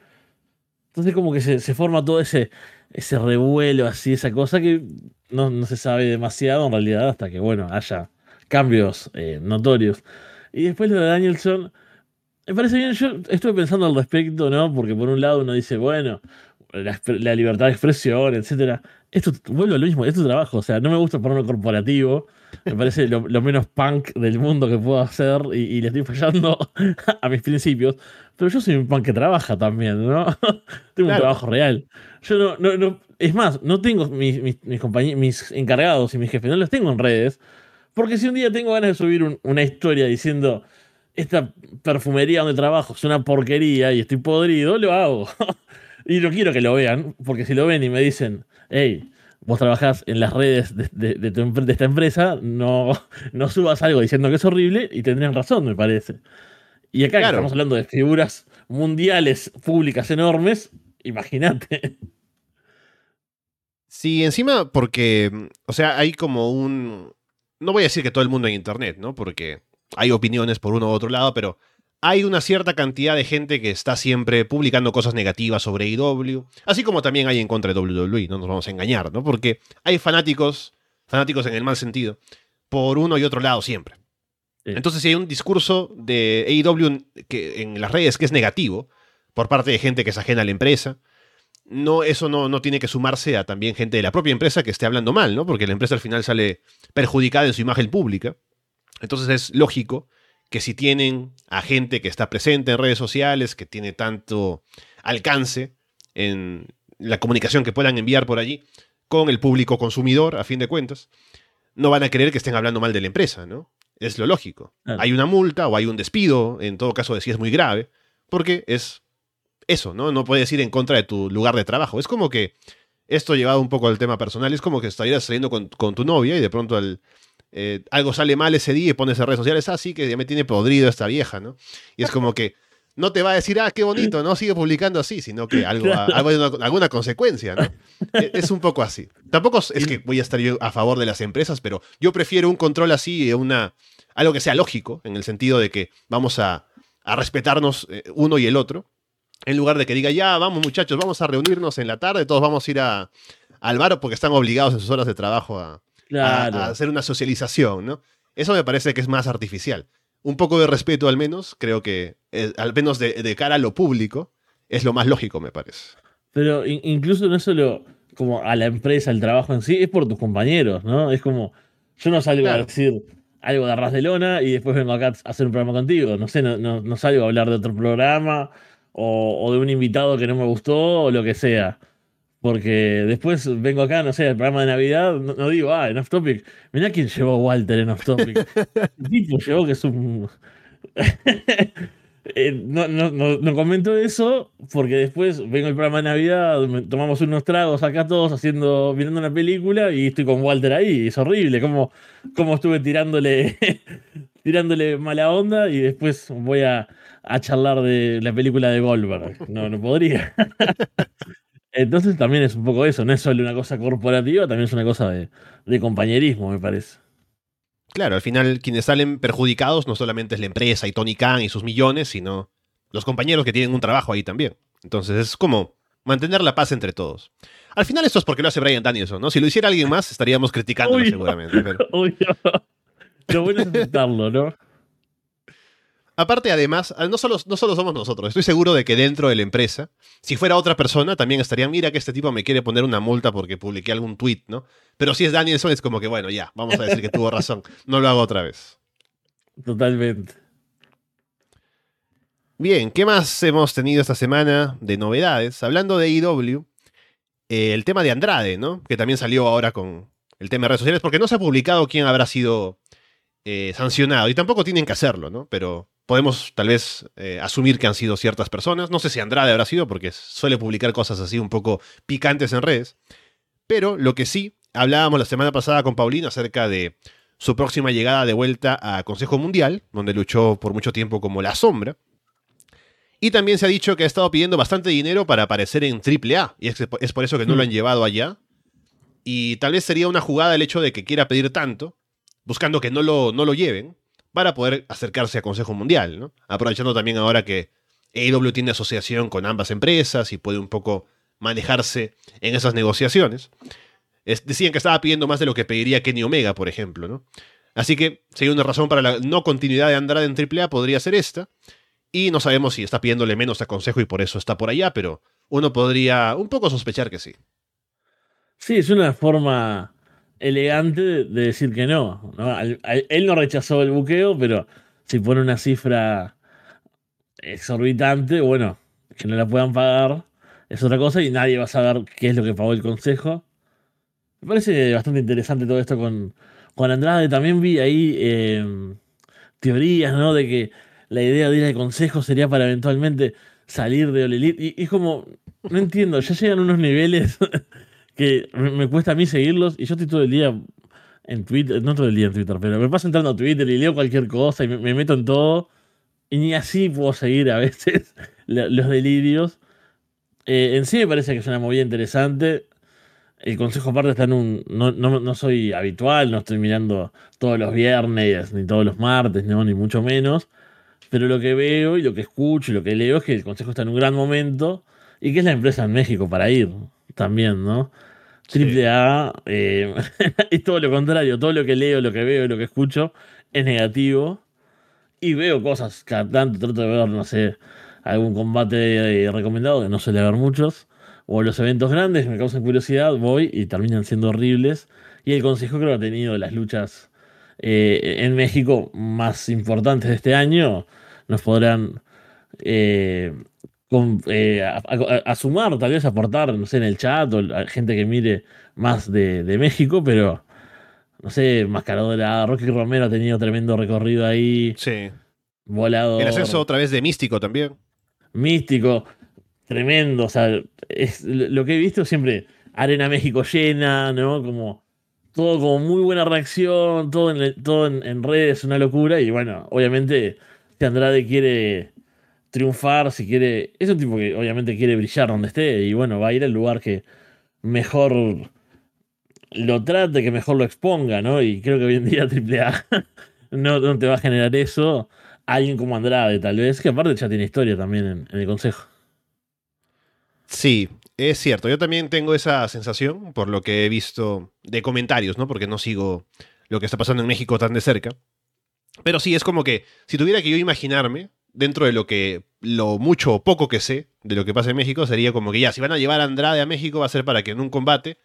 Entonces como que se, forma todo ese, ese revuelo así, esa cosa que no, se sabe demasiado en realidad hasta que, bueno, haya cambios eh, notorios. Y después lo de Danielson, me parece bien, yo estuve pensando al respecto, ¿no? Porque por un lado uno dice, bueno, la, libertad de expresión, etcétera. Esto vuelve a lo mismo, es tu trabajo, o sea, no me gusta ponerlo corporativo, me parece lo, menos punk del mundo que puedo hacer y, le estoy fallando a mis principios. Pero yo soy un punk que trabaja también, ¿no? tengo un trabajo real. Yo no, no, es más, no tengo mis, mis, compañeros, mis encargados y mis jefes, no los tengo en redes. Porque si un día tengo ganas de subir una historia diciendo esta perfumería donde trabajo es una porquería y estoy podrido, lo hago. y no quiero que lo vean, porque si lo ven y me dicen, hey, vos trabajás en las redes de, de, esta empresa, no, no subas algo diciendo que es horrible y tendrían razón, me parece. Y acá estamos hablando de figuras mundiales, públicas enormes, imagínate. Sí, encima porque, o sea, hay como un... No voy a decir que todo el mundo en Internet, ¿no? Porque hay opiniones por uno u otro lado, pero hay una cierta cantidad de gente que está siempre publicando cosas negativas sobre IW, así como también hay en contra de WWE, no nos vamos a engañar, ¿no? Porque hay fanáticos, fanáticos en el mal sentido, por uno y otro lado siempre. Entonces, si hay un discurso de AEW que, en las redes que es negativo, por parte de gente que es ajena a la empresa, no, eso no, no, tiene que sumarse a también gente de la propia empresa que esté hablando mal, ¿no? Porque la empresa al final sale perjudicada en su imagen pública. Entonces es lógico que si tienen a gente que está presente en redes sociales, que tiene tanto alcance en la comunicación que puedan enviar por allí con el público consumidor, a fin de cuentas, no van a querer que estén hablando mal de la empresa, ¿no? Es lo lógico. Hay una multa o hay un despido, en todo caso de si es muy grave, porque es eso, ¿no? No puedes ir en contra de tu lugar de trabajo. Es como que Esto llevado un poco al tema personal, es como que estarías saliendo con, con tu novia y de pronto el, eh, algo sale mal ese día y pones en redes sociales, así que ya me tiene podrido esta vieja, ¿no? Y es como que no te va a decir, ah, qué bonito, no sigue publicando así, sino que algo, alguna consecuencia, ¿no? E, es un poco así. Tampoco es que voy a estar yo a favor de las empresas, pero yo prefiero un control así, una, algo que sea lógico, en el sentido de que vamos a, respetarnos eh, uno y el otro, en lugar de que diga, ya, vamos muchachos, vamos a reunirnos en la tarde, todos vamos a ir a, al bar porque están obligados en sus horas de trabajo a, a, hacer una socialización, ¿no? Eso me parece que es más artificial. Un poco de respeto al menos, creo que, eh, al menos de, cara a lo público, es lo más lógico, me parece. Pero incluso no es solo como a la empresa, el trabajo en sí, es por tus compañeros, ¿no? Es como, yo no salgo a decir algo de arras de lona y después vengo acá a hacer un programa contigo. No sé, no, no, salgo a hablar de otro programa o, o, de un invitado que no me gustó o lo que sea. Porque después vengo acá, no sé, el programa de Navidad, no, digo, ah, en Off Topic. Mirá quién llevó a Walter en Off Topic. el tipo llevó que es un. Eh, no, no, no, comento eso porque después vengo el programa de Navidad, tomamos unos tragos acá todos haciendo, mirando una película y estoy con Walter ahí. Es horrible, como, como estuve tirándole, tirándole mala onda y después voy a, a charlar de la película de Goldberg. No, no podría. Entonces también es un poco eso, no es solo una cosa corporativa, también es una cosa de, compañerismo, me parece. Claro, al final quienes salen perjudicados no solamente es la empresa y Tony Khan y sus millones, sino los compañeros que tienen un trabajo ahí también. Entonces es como mantener la paz entre todos. Al final esto es porque lo hace Brian Danielson, ¿no? Si lo hiciera alguien más estaríamos criticándolo seguramente. Lo bueno es aceptarlo, ¿no? Aparte, además, ah, no solo, no solo somos nosotros, estoy seguro de que dentro de la empresa, si fuera otra persona, también estarían, mira que este tipo me quiere poner una multa porque publiqué algún tweet, ¿no? Pero si es Danielson, es como que, bueno, ya, vamos a decir que tuvo razón, no lo hago otra vez. Totalmente. Bien, ¿qué más hemos tenido esta semana de novedades? Hablando de IW, eh, el tema de Andrade, ¿no? Que también salió ahora con el tema de redes sociales, porque no se ha publicado quién habrá sido eh, sancionado, y tampoco tienen que hacerlo, ¿no? Pero podemos tal vez eh, asumir que han sido ciertas personas. No sé si Andrade habrá sido, porque suele publicar cosas así un poco picantes en redes. Pero lo que sí, hablábamos la semana pasada con Paulina acerca de su próxima llegada de vuelta a Consejo Mundial, donde luchó por mucho tiempo como la sombra. Y también se ha dicho que ha estado pidiendo bastante dinero para aparecer en AAA, y es, por eso que no lo han mm. llevado allá. Y tal vez sería una jugada el hecho de que quiera pedir tanto, buscando que no lo, no lo lleven, para poder acercarse a Consejo Mundial, ¿no? Aprovechando también ahora que AEW tiene asociación con ambas empresas y puede un poco manejarse en esas negociaciones. decían que estaba pidiendo más de lo que pediría Kenny Omega, por ejemplo, ¿no? Así que, si una razón para la no continuidad de Andrade en AAA, podría ser esta. Y no sabemos si está pidiéndole menos a Consejo y por eso está por allá, pero uno podría un poco sospechar que sí. Sí, es una forma elegante de, decir que no. él no rechazó el buqueo, pero si pone una cifra exorbitante, bueno, que no la puedan pagar es otra cosa y nadie va a saber qué es lo que pagó el consejo. Me parece bastante interesante todo esto con, con Andrade. También vi ahí em, teorías, ¿no? De que la idea de ir al consejo sería para eventualmente salir de Olelit. Y, y es como, no entiendo, ya llegan unos niveles que me cuesta a mí seguirlos y yo estoy todo el día en Twitter, no todo el día en Twitter, pero me paso entrando a Twitter y leo cualquier cosa y me, meto en todo y ni así puedo seguir a veces los delirios. Eh, en sí me parece que es una movida interesante. El consejo aparte está en un... No, no, soy habitual, no estoy mirando todos los viernes, ni todos los martes, no, ni mucho menos. Pero lo que veo y lo que escucho y lo que leo es que el consejo está en un gran momento y que es la empresa en México para ir también, ¿no? Triple A eh, es todo lo contrario, todo lo que leo, lo que veo, lo que escucho es negativo. Y veo cosas cada tanto, trato de ver, no sé, algún combate eh, recomendado, que no suele haber muchos. O los eventos grandes que me causan curiosidad, voy y terminan siendo horribles. Y el Consejo creo que ha tenido las luchas eh, en México más importantes de este año. Nos podrán eh, a, sumar, tal vez aportar, no sé, en el chat o gente que mire más de, México, pero no sé, Mascaradora, Rocky Romero ha tenido tremendo recorrido ahí. Sí. Volado. El ascenso otra vez de Místico también. Místico, tremendo. O sea, es, lo que he visto siempre Arena México llena, ¿no? Como todo como muy buena reacción, todo en, todo en, redes, una locura. Y bueno, obviamente, si Andrade quiere triunfar, si quiere. Es un tipo que obviamente quiere brillar donde esté. Y bueno, va a ir al lugar que mejor lo trate, que mejor lo exponga, ¿no? Y creo que hoy en día AAA no, no te va a generar eso. Alguien como Andrade, tal vez, que aparte ya tiene historia también en el consejo. Sí, es cierto. Yo también tengo esa sensación por lo que he visto de comentarios, ¿no? Porque no sigo lo que está pasando en México tan de cerca. Pero sí, es como que si tuviera que yo imaginarme, dentro de lo que, lo mucho o poco que sé de lo que pasa en México, sería como que ya, si van a llevar a Andrade a México, va a ser para que en un combate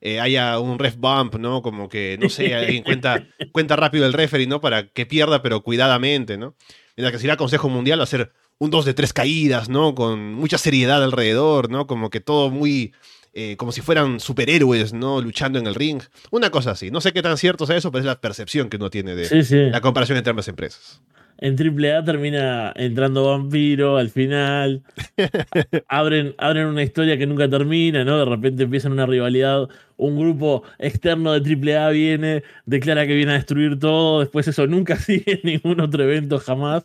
eh, haya un ref bump, ¿no? Como que, no sé, alguien cuenta, cuenta rápido el referee, ¿no? Para que pierda, pero cuidadamente, ¿no? Mientras que si va a Consejo Mundial va a ser un dos de tres caídas, ¿no? Con mucha seriedad alrededor, ¿no? Como que todo muy... Eh, como si fueran superhéroes, ¿no? Luchando en el ring. Una cosa así. No sé qué tan cierto sea eso, pero es la percepción que uno tiene de la comparación entre ambas empresas. En AAA termina entrando Vampiro al final. abren, abren una historia que nunca termina, ¿no? De repente empiezan una rivalidad. Un grupo externo de AAA viene, declara que viene a destruir todo. Después eso nunca sigue en ningún otro evento jamás.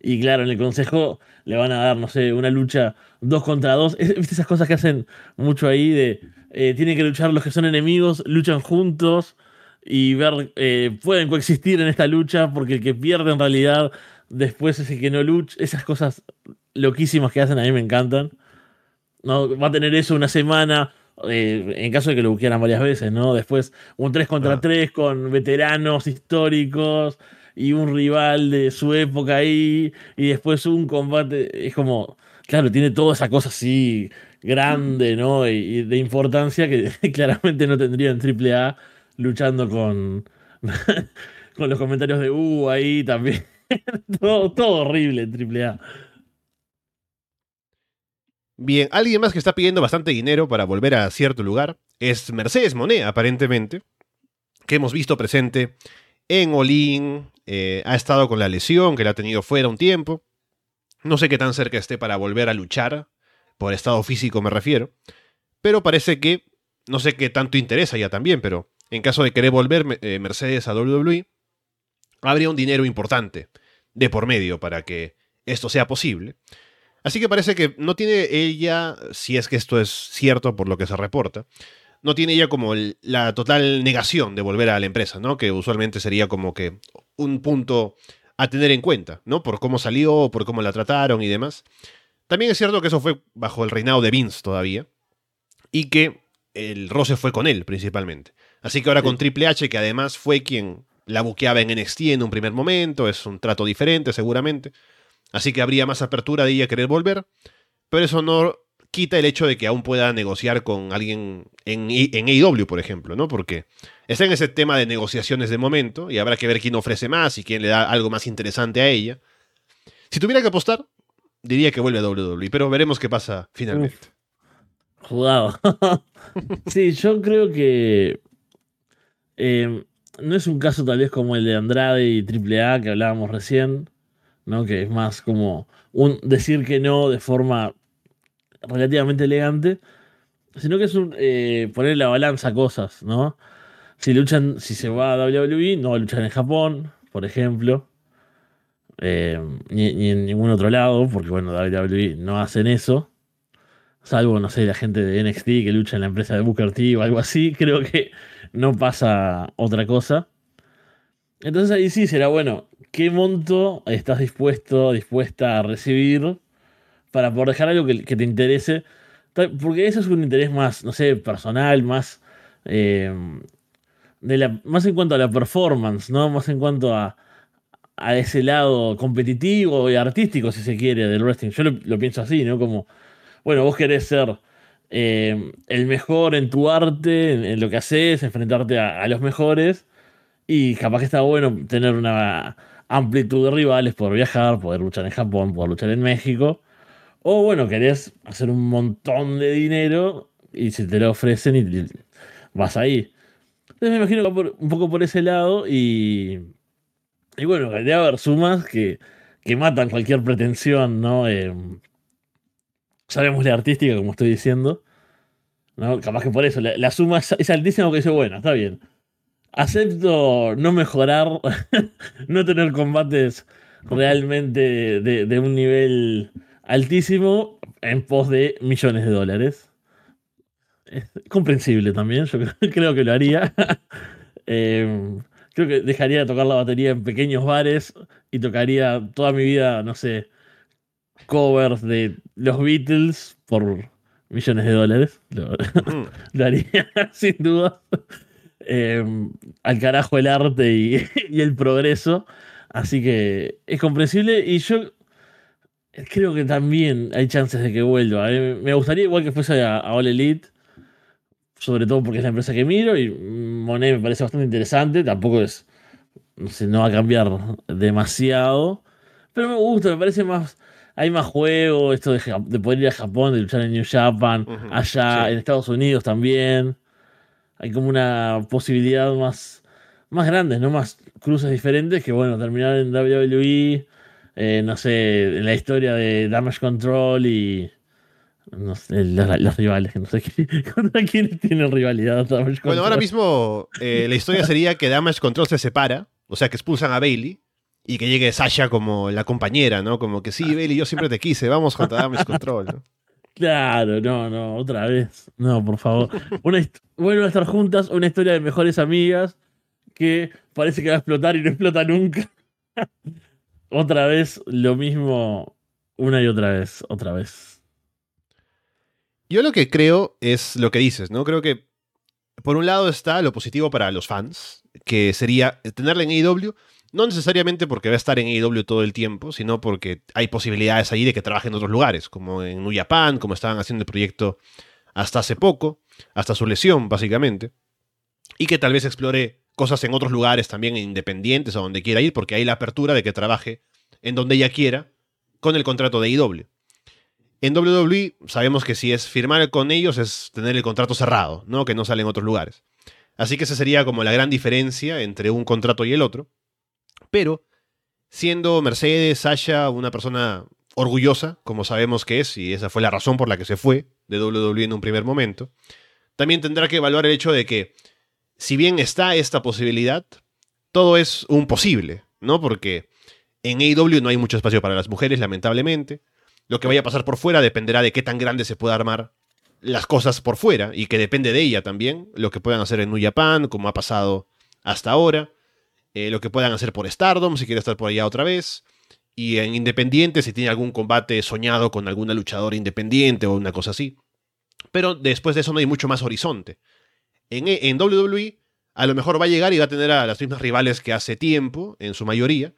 Y claro, en el consejo le van a dar, no sé, una lucha dos contra dos. ¿Viste esas cosas que hacen mucho ahí de eh, tienen que luchar los que son enemigos, luchan juntos y ver, eh, pueden coexistir en esta lucha porque el que pierde en realidad después es el que no lucha. Esas cosas loquísimas que hacen a mí me encantan. ¿no? Va a tener eso una semana. Eh, en caso de que lo busquieran varias veces, ¿no? Después un 3 contra 3 ah. con veteranos históricos y un rival de su época ahí, y después un combate, es como, claro, tiene toda esa cosa así grande, ¿no? Y, de importancia que claramente no tendría en AAA luchando con, con los comentarios de uh, ahí también. todo, todo horrible en AAA. Bien, alguien más que está pidiendo bastante dinero para volver a cierto lugar es Mercedes Monet, aparentemente, que hemos visto presente en Olin, eh, ha estado con la lesión, que la ha tenido fuera un tiempo. No sé qué tan cerca esté para volver a luchar, por estado físico me refiero. Pero parece que, no sé qué tanto interesa ya también, pero en caso de querer volver eh, Mercedes a WWE, habría un dinero importante de por medio para que esto sea posible. Así que parece que no tiene ella, si es que esto es cierto por lo que se reporta, no tiene ella como la total negación de volver a la empresa, ¿no? Que usualmente sería como que un punto a tener en cuenta, ¿no? Por cómo salió, por cómo la trataron y demás. También es cierto que eso fue bajo el reinado de Vince todavía y que el roce fue con él principalmente. Así que ahora con Triple H, que además fue quien la buqueaba en NXT en un primer momento, es un trato diferente seguramente. Así que habría más apertura de ella querer volver, pero eso no quita el hecho de que aún pueda negociar con alguien en, en AEW, por ejemplo, ¿no? Porque está en ese tema de negociaciones de momento y habrá que ver quién ofrece más y quién le da algo más interesante a ella. Si tuviera que apostar, diría que vuelve a WWE, pero veremos qué pasa finalmente. jugado. sí, yo creo que eh, no es un caso tal vez como el de Andrade y AAA que hablábamos recién, ¿no? Que es más como un decir que no de forma relativamente elegante, sino que es un eh, poner la balanza cosas, ¿no? Si luchan, si se va a WWE, no va a luchar en Japón, por ejemplo, eh, ni, en ningún otro lado, porque bueno, WWE no hacen eso. Salvo, no sé, la gente de NXT que lucha en la empresa de Booker T o algo así, creo que no pasa otra cosa. Entonces ahí sí será bueno, ¿qué monto estás dispuesto, dispuesta a recibir para poder dejar algo que, te interese. Porque eso es un interés más, no sé, personal, más. Eh, de la, más en cuanto a la performance, ¿no? Más en cuanto a, a ese lado competitivo y artístico, si se quiere, del wrestling. Yo lo, pienso así, ¿no? Como, bueno, vos querés ser eh, el mejor en tu arte, en, lo que haces, enfrentarte a, los mejores. Y capaz que está bueno tener una amplitud de rivales, poder viajar, poder luchar en Japón, poder luchar en México. O bueno, querés hacer un montón de dinero y se te lo ofrecen y vas ahí. Entonces me imagino que un poco por ese lado y, y bueno, debe haber sumas que, que matan cualquier pretensión, ¿no? Eh, sabemos la artística, como estoy diciendo. ¿no? Capaz que por eso la, suma es, altísima porque dice, bueno, está bien. Acepto no mejorar, no tener combates realmente de, un nivel altísimo en pos de millones de dólares. Es comprensible también, yo creo, que lo haría. Em, creo que dejaría de tocar la batería en pequeños bares y tocaría toda mi vida, no sé, covers de los Beatles por millones de dólares. Lo, haría, sin duda. Em, al carajo el arte y, el progreso. Así que es comprensible y yo creo que también hay chances de que vuelva. Me gustaría igual que fuese a, All Elite, sobre todo porque es la empresa que miro y Monet me parece bastante interesante. Tampoco es, no sé, no va a cambiar demasiado, pero me gusta, me parece más hay más juego, esto de, poder ir a Japón, de luchar en New Japan, allá, en Estados Unidos también. Hay como una posibilidad más, más grande, ¿no? Más cruces diferentes que, bueno, terminar en WWE, eh, no sé, en la historia de Damage Control y. No sé, los, rivales, que no sé contra quiénes tienen rivalidad. Damage bueno, ahora mismo eh, la historia sería que Damage Control se separa, o sea que expulsan a Bailey y que llegue Sasha como la compañera, ¿no? Como que sí, Bailey, yo siempre te quise, vamos contra Damage Control, ¿no? Claro, no, no, otra vez. No, por favor. Una vuelven a estar juntas, una historia de mejores amigas que parece que va a explotar y no explota nunca. otra vez lo mismo, una y otra vez, otra vez. Yo lo que creo es lo que dices, ¿no? Creo que por un lado está lo positivo para los fans, que sería tenerla en AEW, no necesariamente porque va a estar en AEW todo el tiempo, sino porque hay posibilidades ahí de que trabaje en otros lugares, como en New Japan, como estaban haciendo el proyecto hasta hace poco, hasta su lesión, básicamente. Y que tal vez explore cosas en otros lugares también independientes, a donde quiera ir, porque hay la apertura de que trabaje en donde ella quiera con el contrato de AEW. En WWE sabemos que si es firmar con ellos es tener el contrato cerrado, ¿no? Que no sale en otros lugares. Así que esa sería como la gran diferencia entre un contrato y el otro. Pero, siendo Mercedes, Sasha, una persona orgullosa, como sabemos que es, y esa fue la razón por la que se fue de WWE en un primer momento, también tendrá que evaluar el hecho de que, si bien está esta posibilidad, todo es un posible, ¿no? Porque en AEW no hay mucho espacio para las mujeres, lamentablemente. Lo que vaya a pasar por fuera dependerá de qué tan grande se pueda armar las cosas por fuera y que depende de ella también, lo que puedan hacer en New Japan, como ha pasado hasta ahora. Eh, lo que puedan hacer por Stardom, si quiere estar por allá otra vez. Y en Independiente, si tiene algún combate soñado con alguna luchadora independiente o una cosa así. Pero después de eso no hay mucho más horizonte. En, en WWE, a lo mejor va a llegar y va a tener a las mismas rivales que hace tiempo, en su mayoría,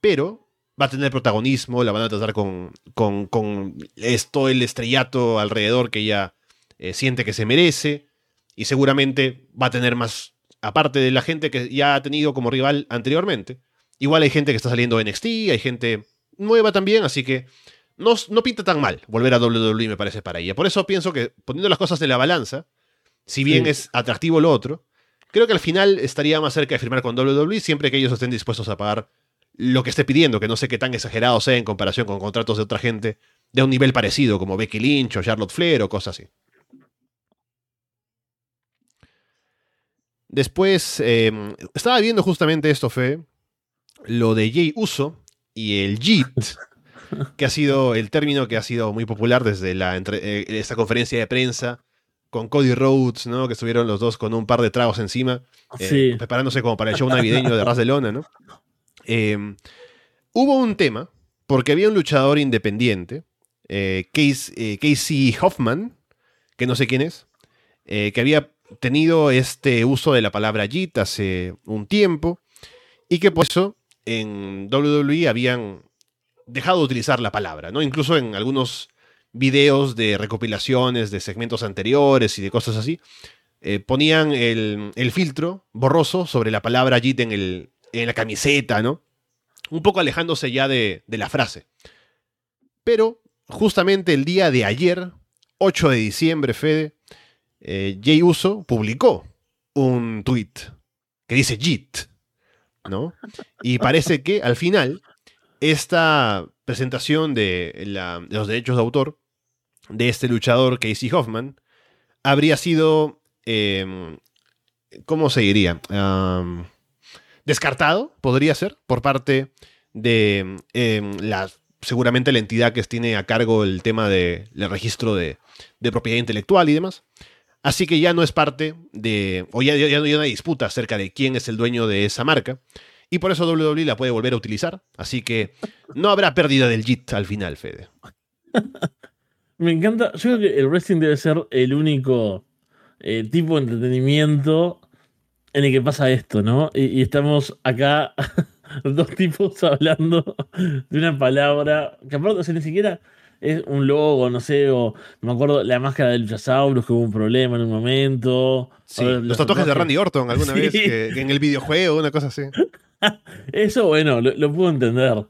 pero va a tener protagonismo, la van a tratar con, con, esto, el estrellato alrededor que ella eh, siente que se merece, y seguramente va a tener más aparte de la gente que ya ha tenido como rival anteriormente, igual hay gente que está saliendo de NXT, hay gente nueva también, así que no, no pinta tan mal volver a WWE, me parece, para ella. Por eso pienso que poniendo las cosas en la balanza, si bien es atractivo lo otro, creo que al final estaría más cerca de firmar con WWE siempre que ellos estén dispuestos a pagar lo que esté pidiendo, que no sé qué tan exagerado sea en comparación con contratos de otra gente de un nivel parecido, como Becky Lynch o Charlotte Flair o cosas así. Después, em, estaba viendo justamente esto, Fe, lo de Jay Uso y el JIT, que ha sido el término que ha sido muy popular desde la, eh, esta conferencia de prensa con Cody Rhodes, ¿no? Que estuvieron los dos con un par de tragos encima, eh, preparándose como para el show navideño de Ras de Lona, ¿no? Em, hubo un tema, porque había un luchador independiente, eh, Casey Hoffman, que no sé quién es, que había tenido este uso de la palabra JIT hace un tiempo y que por eso en WWE habían dejado de utilizar la palabra, ¿no? Incluso en algunos videos de recopilaciones de segmentos anteriores y de cosas así, eh, ponían el, filtro borroso sobre la palabra JIT en, en la camiseta, ¿no? Un poco alejándose ya de, de la frase. Pero justamente el día de ayer, 8 de diciembre, Fede, eh, Jay Uso publicó un tweet que dice JIT, ¿no? Y parece que al final esta presentación de, los derechos de autor de este luchador Casey Hoffman habría sido, em, ¿cómo se diría? Descartado, podría ser, por parte de em, seguramente la entidad que tiene a cargo el tema del registro de, de propiedad intelectual y demás. Así que ya no es parte de, o ya, no hay una disputa acerca de quién es el dueño de esa marca. Y por eso WWE la puede volver a utilizar. Así que no habrá pérdida del JIT al final, Fede. Me encanta. Yo creo que el wrestling debe ser el único eh, tipo de entretenimiento en el que pasa esto, ¿no? Y, y estamos acá, dos tipos hablando de una palabra que aparte, o sea, ni siquiera es un logo, no sé, o me acuerdo la máscara de Luchasaurus que hubo un problema en un momento. Sí, los tatuajes de Randy Orton alguna Sí. vez que, que en el videojuego, una cosa así. Eso, bueno, lo, lo puedo entender.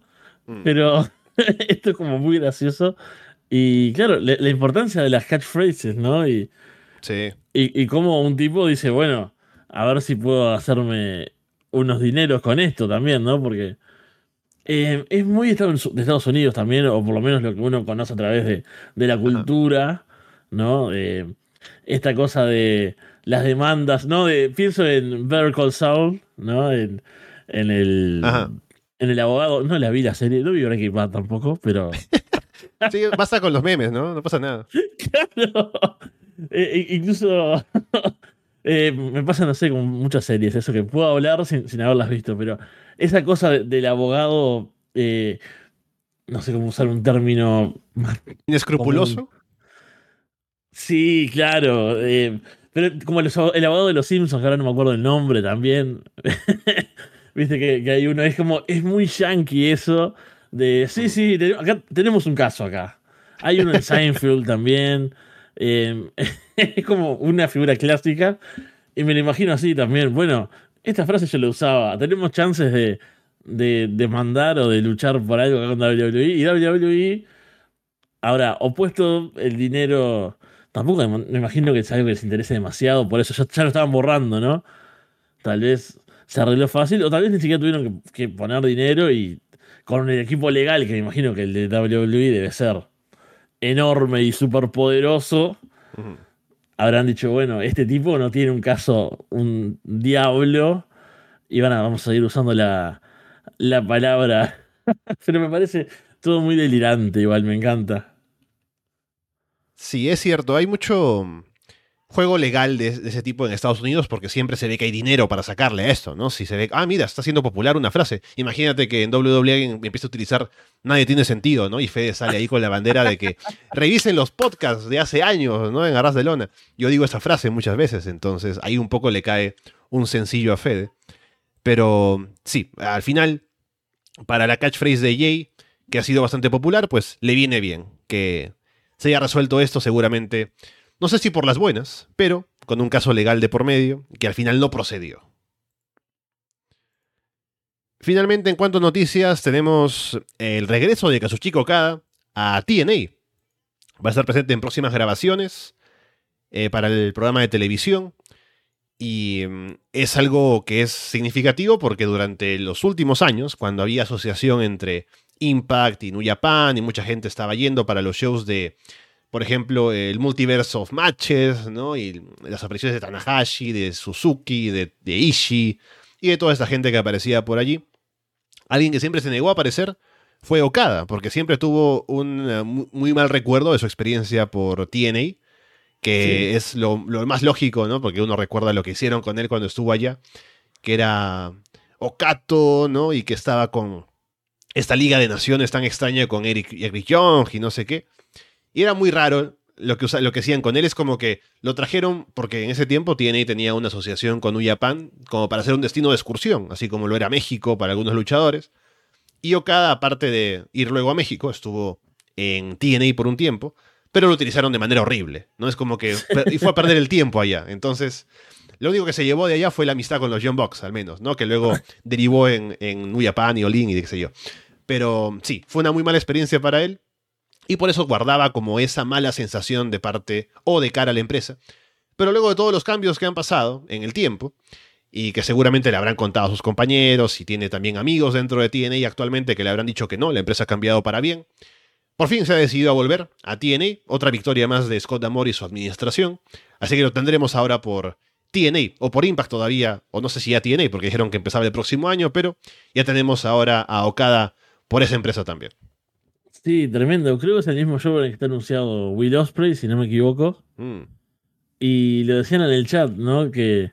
Mm. Pero esto es como muy gracioso. Y claro, la, la importancia de las catchphrases, ¿no? Y, Sí. y, y cómo un tipo dice, bueno, a ver si puedo hacerme unos dineros con esto también, ¿no? Porque eh, es muy de Estados Unidos también, o por lo menos lo que uno conoce a través de, de la cultura, ¿no? Eh, esta cosa de las demandas, ¿no? De, pienso en Better Call Saul, ¿no? En, en el... Ajá. En el abogado, no la vi la serie, no vi Breaking Bad tampoco, pero Sí, basta con los memes, ¿no? No pasa nada. Claro. Eh, incluso eh, me pasa, no sé, con muchas series, eso que puedo hablar sin, sin haberlas visto, pero esa cosa de- del abogado, eh, no sé cómo usar un término más. Inescrupuloso. Sí, claro. eh, pero como el abogado de los Simpsons, que ahora no me acuerdo el nombre también. Viste que, que hay uno, es como, es muy yankee eso. De, sí, sí, te- acá tenemos un caso acá. Hay uno en Seinfeld también. eh, es como una figura clásica. Y me lo imagino así también. Bueno, esta frase yo la usaba. Tenemos chances de, de demandar o de luchar por algo con WWE. Y WWE, ahora, opuesto el dinero. Tampoco me imagino que es algo que les interese demasiado. Por eso ya, lo estaban borrando, ¿no? Tal vez se arregló fácil. O tal vez ni siquiera tuvieron que, poner dinero y con el equipo legal, que me imagino que el de WWE debe ser enorme y súper poderoso. Habrán dicho, bueno, este tipo no tiene un caso, un diablo, y van a, vamos a seguir usando la, la palabra. Pero me parece todo muy delirante, igual, me encanta. Sí, es cierto. Hay mucho juego legal de, de ese tipo en Estados Unidos porque siempre se ve que hay dinero para sacarle a esto, ¿no? Si se ve, ah, mira, está siendo popular una frase. Imagínate que en WWE empieza a utilizar nadie tiene sentido, ¿no? Y Fede sale ahí con la bandera de que revisen los podcasts de hace años, ¿no? En Arras de Lona. Yo digo esa frase muchas veces, entonces ahí un poco le cae un sencillo a Fede. Pero sí, al final, para la catchphrase de Jay, que ha sido bastante popular, pues le viene bien que se haya resuelto esto seguramente, no sé si por las buenas, pero con un caso legal de por medio que al final no procedió. Finalmente, en cuanto a noticias, tenemos el regreso de Kazuchika Okada a TNA. Va a estar presente en próximas grabaciones eh, para el programa de televisión. Y mm, es algo que es significativo porque durante los últimos años, cuando había asociación entre Impact y New Japan y mucha gente estaba yendo para los shows de, por ejemplo, el Multiverse of Matches, ¿no? Y las apariciones de Tanahashi, de Suzuki, de, de Ishii y de toda esta gente que aparecía por allí. Alguien que siempre se negó a aparecer fue Okada, porque siempre tuvo un eh, mu- muy mal recuerdo de su experiencia por TNA, que Sí. es lo, lo más lógico, ¿no? Porque uno recuerda lo que hicieron con él cuando estuvo allá, que era Okato, ¿no? Y que estaba con esta Liga de Naciones tan extraña con Eric, Eric Young y no sé qué. Y era muy raro lo que, lo que hacían con él. Es como que lo trajeron porque en ese tiempo TNA tenía una asociación con New Japan como para hacer un destino de excursión, así como lo era México para algunos luchadores. Y Okada, aparte de ir luego a México, estuvo en TNA por un tiempo, pero lo utilizaron de manera horrible. No es como que y fue a perder el tiempo allá. Entonces, lo único que se llevó de allá fue la amistad con los John Box, al menos, ¿no? Que luego derivó en, en New Japan y Olin y qué sé yo. Pero sí, fue una muy mala experiencia para él. Y por eso guardaba como esa mala sensación de parte o de cara a la empresa. Pero luego de todos los cambios que han pasado en el tiempo, y que seguramente le habrán contado a sus compañeros, y tiene también amigos dentro de TNA actualmente que le habrán dicho que no, la empresa ha cambiado para bien, por fin se ha decidido a volver a TNA, otra victoria más de Scott Damore y su administración, así que lo tendremos ahora por TNA, o por Impact todavía, o no sé si ya TNA, porque dijeron que empezaba el próximo año, pero ya tenemos ahora a Okada por esa empresa también. Sí, tremendo. Creo que es el mismo show en el que está anunciado Will Osprey, si no me equivoco. Mm. Y lo decían en el chat, ¿no? Que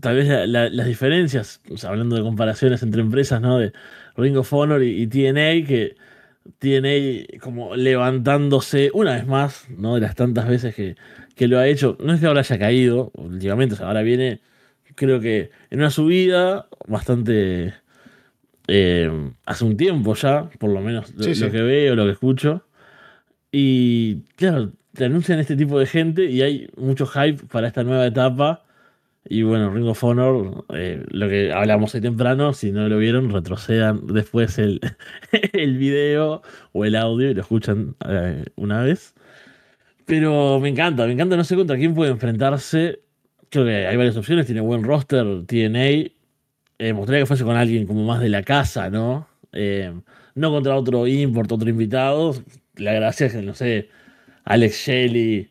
tal vez la- la- las diferencias, o sea, hablando de comparaciones entre empresas, ¿no? De Ring of Honor y, y TNA, que TNA como levantándose una vez más, ¿no? De las tantas veces que, que lo ha hecho. No es que ahora haya caído últimamente, o sea, ahora viene, creo que en una subida bastante... eh, hace un tiempo ya, por lo menos lo, sí. lo que veo, lo que escucho. Y claro, te anuncian este tipo de gente y hay mucho hype para esta nueva etapa. Y bueno, Ring of Honor, eh, lo que hablamos hoy temprano, si no lo vieron, retrocedan después el, el video o el audio y lo escuchan eh, una vez. Pero me encanta, me encanta, no sé contra quién puede enfrentarse. Creo que hay varias opciones, tiene buen roster, TNA. Eh, me gustaría que fuese con alguien como más de la casa, ¿no? Eh, no contra otro import, otro invitado. La gracia es que, no sé, Alex Shelley,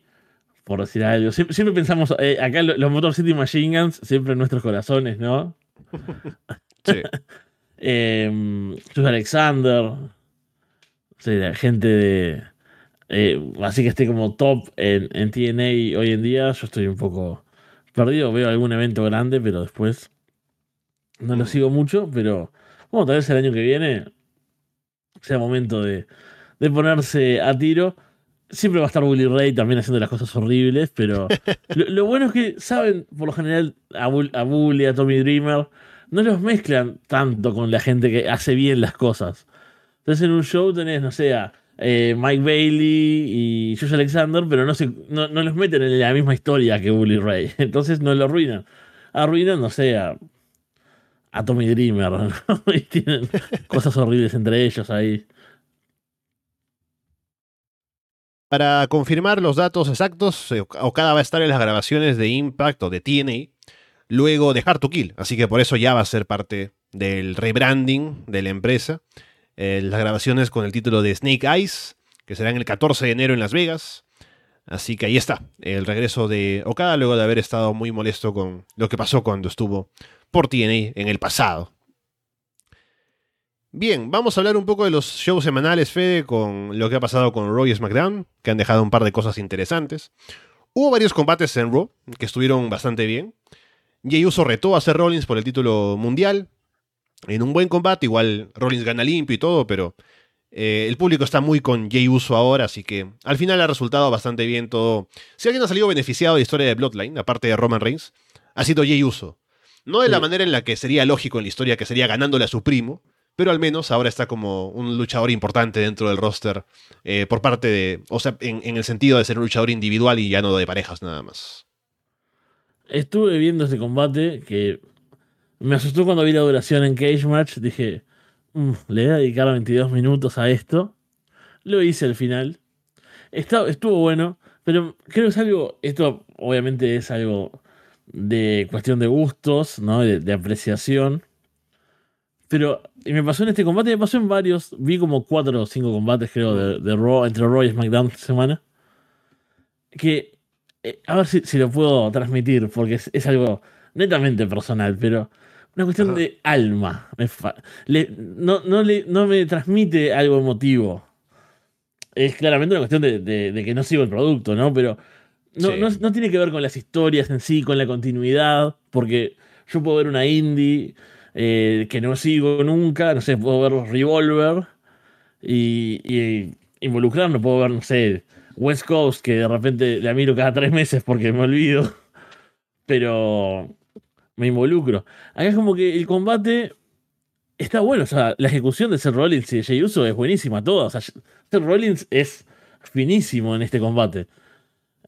por decir algo. Siempre, siempre pensamos, eh, acá lo- los Motor City Machine Guns, siempre en nuestros corazones, ¿no? Sí. Eh, Alexander. Sí, la gente de. eh, así que esté como top en, en TNA hoy en día. Yo estoy un poco perdido. Veo algún evento grande, pero después no lo sigo mucho. Pero bueno, tal vez el año que viene sea momento de, de ponerse a tiro. Siempre va a estar Willy Ray también haciendo las cosas horribles, pero lo, lo bueno es que saben, por lo general, a, Bull- a Bully, a Tommy Dreamer, no los mezclan tanto con la gente que hace bien las cosas. Entonces en un show tenés, no sé, a eh, Mike Bailey y Josh Alexander, pero no, se, no, no los meten en la misma historia que Bully Ray. Entonces no lo arruinan. Arruinan, no sé, a, a Tommy Dreamer. y tienen cosas horribles entre ellos ahí. Para confirmar los datos exactos, eh, Okada va a estar en las grabaciones de Impact o de TNA luego de Hard to Kill, así que por eso ya va a ser parte del rebranding de la empresa. Eh, las grabaciones con el título de Snake Eyes, que serán el 14 de enero en Las Vegas. Así que ahí está, el regreso de Okada luego de haber estado muy molesto con lo que pasó cuando estuvo por TNA en el pasado. Bien, vamos a hablar un poco de los shows semanales, Fede, con lo que ha pasado con Raw y SmackDown, que han dejado un par de cosas interesantes. Hubo varios combates en Raw que estuvieron bastante bien. Jey Uso retó a Seth Rollins por el título mundial. En un buen combate, igual Rollins gana limpio y todo, pero eh, el público está muy con Jey Uso ahora, así que al final ha resultado bastante bien todo. Si alguien ha salido beneficiado de la historia de Bloodline, aparte de Roman Reigns, ha sido Jey Uso. No de la manera en la que sería lógico en la historia, que sería ganándole a su primo, pero al menos ahora está como un luchador importante dentro del roster eh, por parte de, o sea, en, en el sentido de ser un luchador individual y ya no de parejas nada más. Estuve viendo este combate que me asustó cuando vi la duración en Cage Match. Dije, "Mm, le voy a dedicar 22 minutos a esto. Lo hice al final. Está- estuvo bueno, pero creo que es algo, esto obviamente es algo de cuestión de gustos, ¿no? De, de apreciación. Pero y me pasó en este combate, me pasó en varios. Vi como cuatro o cinco combates, creo, de, de Raw, entre Raw y SmackDown esta semana. Que, eh, a ver si, si lo puedo transmitir, porque es, es algo netamente personal, pero una cuestión de alma. Me fa- le- no, no, le- no me transmite algo emotivo. Es claramente una cuestión de, de- de que no sigo el producto, ¿no? Pero no, Sí. no, no tiene que ver con las historias en sí, con la continuidad, porque yo puedo ver una indie eh, que no sigo nunca, no sé, puedo ver Revolver y, y involucrarme, puedo ver, no sé, West Coast, que de repente la miro cada tres meses porque me olvido, pero me involucro. Acá es como que el combate está bueno, o sea, la ejecución de Seth Rollins y de Jey Uso es buenísima toda, o sea, Seth Rollins es finísimo en este combate.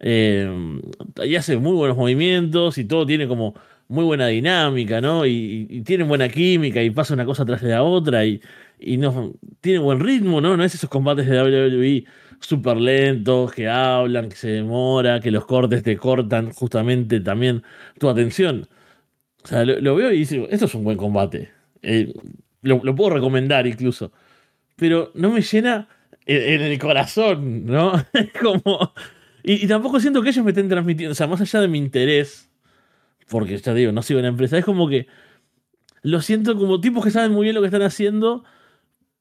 Eh, y hace muy buenos movimientos y todo tiene como muy buena dinámica, ¿no? Y, y tienen buena química y pasa una cosa tras de la otra y, y no, tiene buen ritmo, ¿no? No es esos combates de WWE súper lentos, que hablan, que se demora, que los cortes te cortan justamente también tu atención. O sea, lo, veo y digo, esto es un buen combate. Eh, lo, lo puedo recomendar incluso. Pero no me llena en, el corazón, ¿no? Es como. Y, tampoco siento que ellos me estén transmitiendo, o sea, más allá de mi interés, porque ya digo, no sigo en la empresa, es como que lo siento como tipos que saben muy bien lo que están haciendo,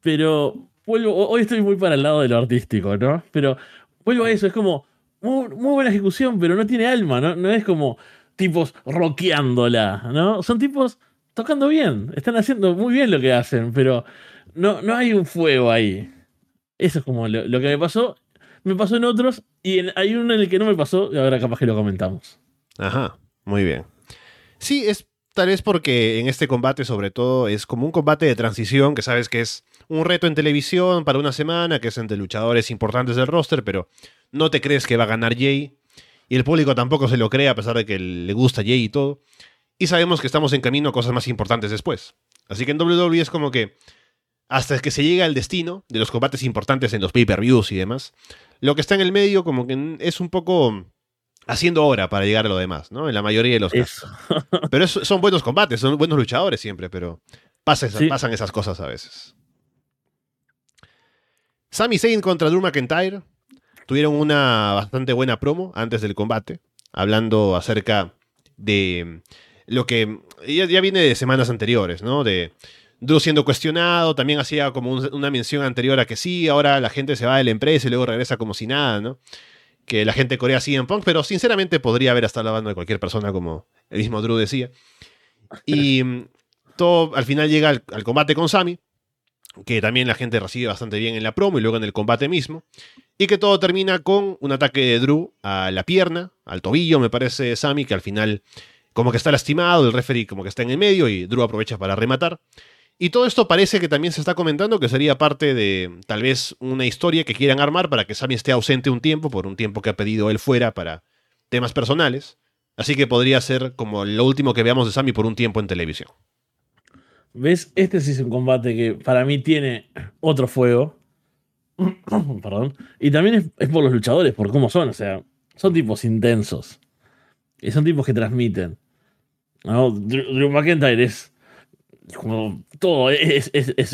pero vuelvo, hoy estoy muy para el lado de lo artístico, ¿no? Pero vuelvo a eso, es como muy, buena ejecución, pero no tiene alma, ¿no? No es como tipos rockeándola, ¿no? Son tipos tocando bien, están haciendo muy bien lo que hacen, pero no, no hay un fuego ahí. Eso es como lo, que me pasó. Me pasó en otros y hay uno en el que no me pasó y ahora capaz que lo comentamos. Ajá, muy bien. Sí, es tal vez porque en este combate sobre todo es como un combate de transición que sabes que es un reto en televisión para una semana, que es entre luchadores importantes del roster, pero no te crees que va a ganar Jay. Y el público tampoco se lo cree a pesar de que le gusta Jay y todo. Y sabemos que estamos en camino a cosas más importantes después. Así que en WWE es como que hasta que se llega al destino de los combates importantes en los pay-per-views y demás, lo que está en el medio como que es un poco haciendo hora para llegar a lo demás, ¿no? En la mayoría de los casos. Pero son buenos combates, son buenos luchadores siempre, pero pasan esas cosas a veces. Sami Zayn contra Drew McIntyre tuvieron una bastante buena promo antes del combate, hablando acerca de lo que ya, viene de semanas anteriores, ¿no? De Drew siendo cuestionado, también hacía como una mención anterior a que sí, ahora la gente se va de la empresa y luego regresa como si nada, ¿no? Que la gente corea así en Punk, pero sinceramente podría haber estado hablando de cualquier persona, como el mismo Drew decía. Y mm, todo al final llega al, al combate con Sami, que también la gente recibe bastante bien en la promo y luego en el combate mismo. Y que todo termina con un ataque de Drew a la pierna, al tobillo, me parece Sami, que al final como que está lastimado, el referee como que está en el medio y Drew aprovecha para rematar. Y todo esto parece que también se está comentando que sería parte de tal vez una historia que quieran armar para que Sami esté ausente un tiempo, por un tiempo que ha pedido él fuera para temas personales. Así que podría ser como lo último que veamos de Sami por un tiempo en televisión. ¿Ves? Este sí es un combate que para mí tiene otro fuego. Perdón. Y también es, por los luchadores, por cómo son. O sea, son tipos intensos. Y son tipos que transmiten. Drew, McIntyre es como todo, es,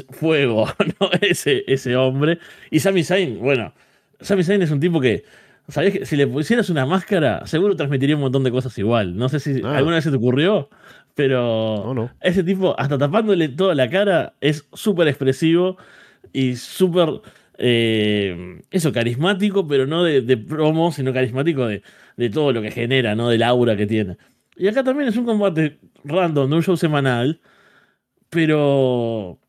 fuego, ¿no? Ese, ese hombre. Y Sami Zayn, bueno, Sami Zayn es un tipo que, ¿sabías que si le pusieras una máscara, seguro transmitiría un montón de cosas igual? No sé si ah. alguna vez se te ocurrió, pero ese tipo, hasta tapándole toda la cara, es súper expresivo y súper, eh, eso, carismático, pero no de, de promo, sino carismático de, de todo lo que genera, ¿no? Del aura que tiene. Y acá también es un combate random, de un show semanal, pero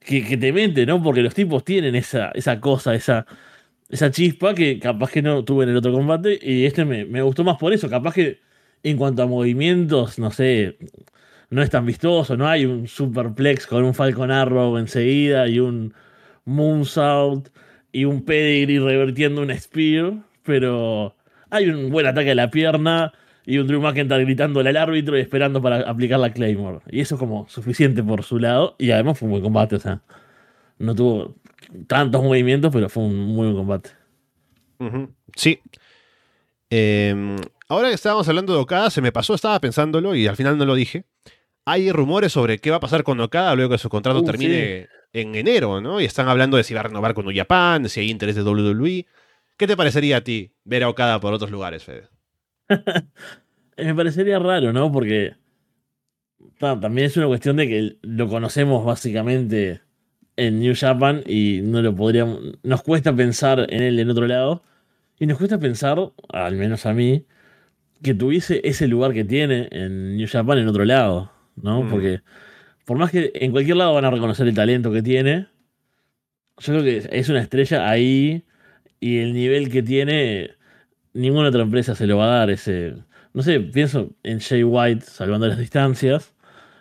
que, te mente, ¿no? Porque los tipos tienen esa, esa cosa, esa, esa chispa que capaz que no tuve en el otro combate y este me, me gustó más por eso. Capaz que en cuanto a movimientos, no sé, no es tan vistoso, no hay un superplex con un Falcon Arrow enseguida y un Moonsault y un Pedigree revertiendo un Spear, pero hay un buen ataque a la pierna y un Drew McIntyre gritándole al árbitro y esperando para aplicar la Claymore. Y eso es como suficiente por su lado. Y además fue un buen combate, o sea, no tuvo tantos movimientos, pero fue un muy buen combate. Sí. Em, ahora que estábamos hablando de Okada, se me pasó, estaba pensándolo y al final no lo dije. Hay rumores sobre qué va a pasar con Okada luego que su contrato uh, termine en enero, ¿no? Y están hablando de si va a renovar con de si hay interés de WWE. ¿Qué te parecería a ti ver a Okada por otros lugares, Fede? Me parecería raro, ¿no? Porque también es una cuestión de que lo conocemos básicamente en New Japan y no lo podríamos. Nos cuesta pensar en él en otro lado. Y nos cuesta pensar, al menos a mí, que tuviese ese lugar que tiene en New Japan en otro lado, ¿no? Mm. Porque por más que en cualquier lado van a reconocer el talento que tiene, yo creo que es una estrella ahí y el nivel que tiene, ninguna otra empresa se lo va a dar ese. No sé, pienso en Jay White salvando las distancias,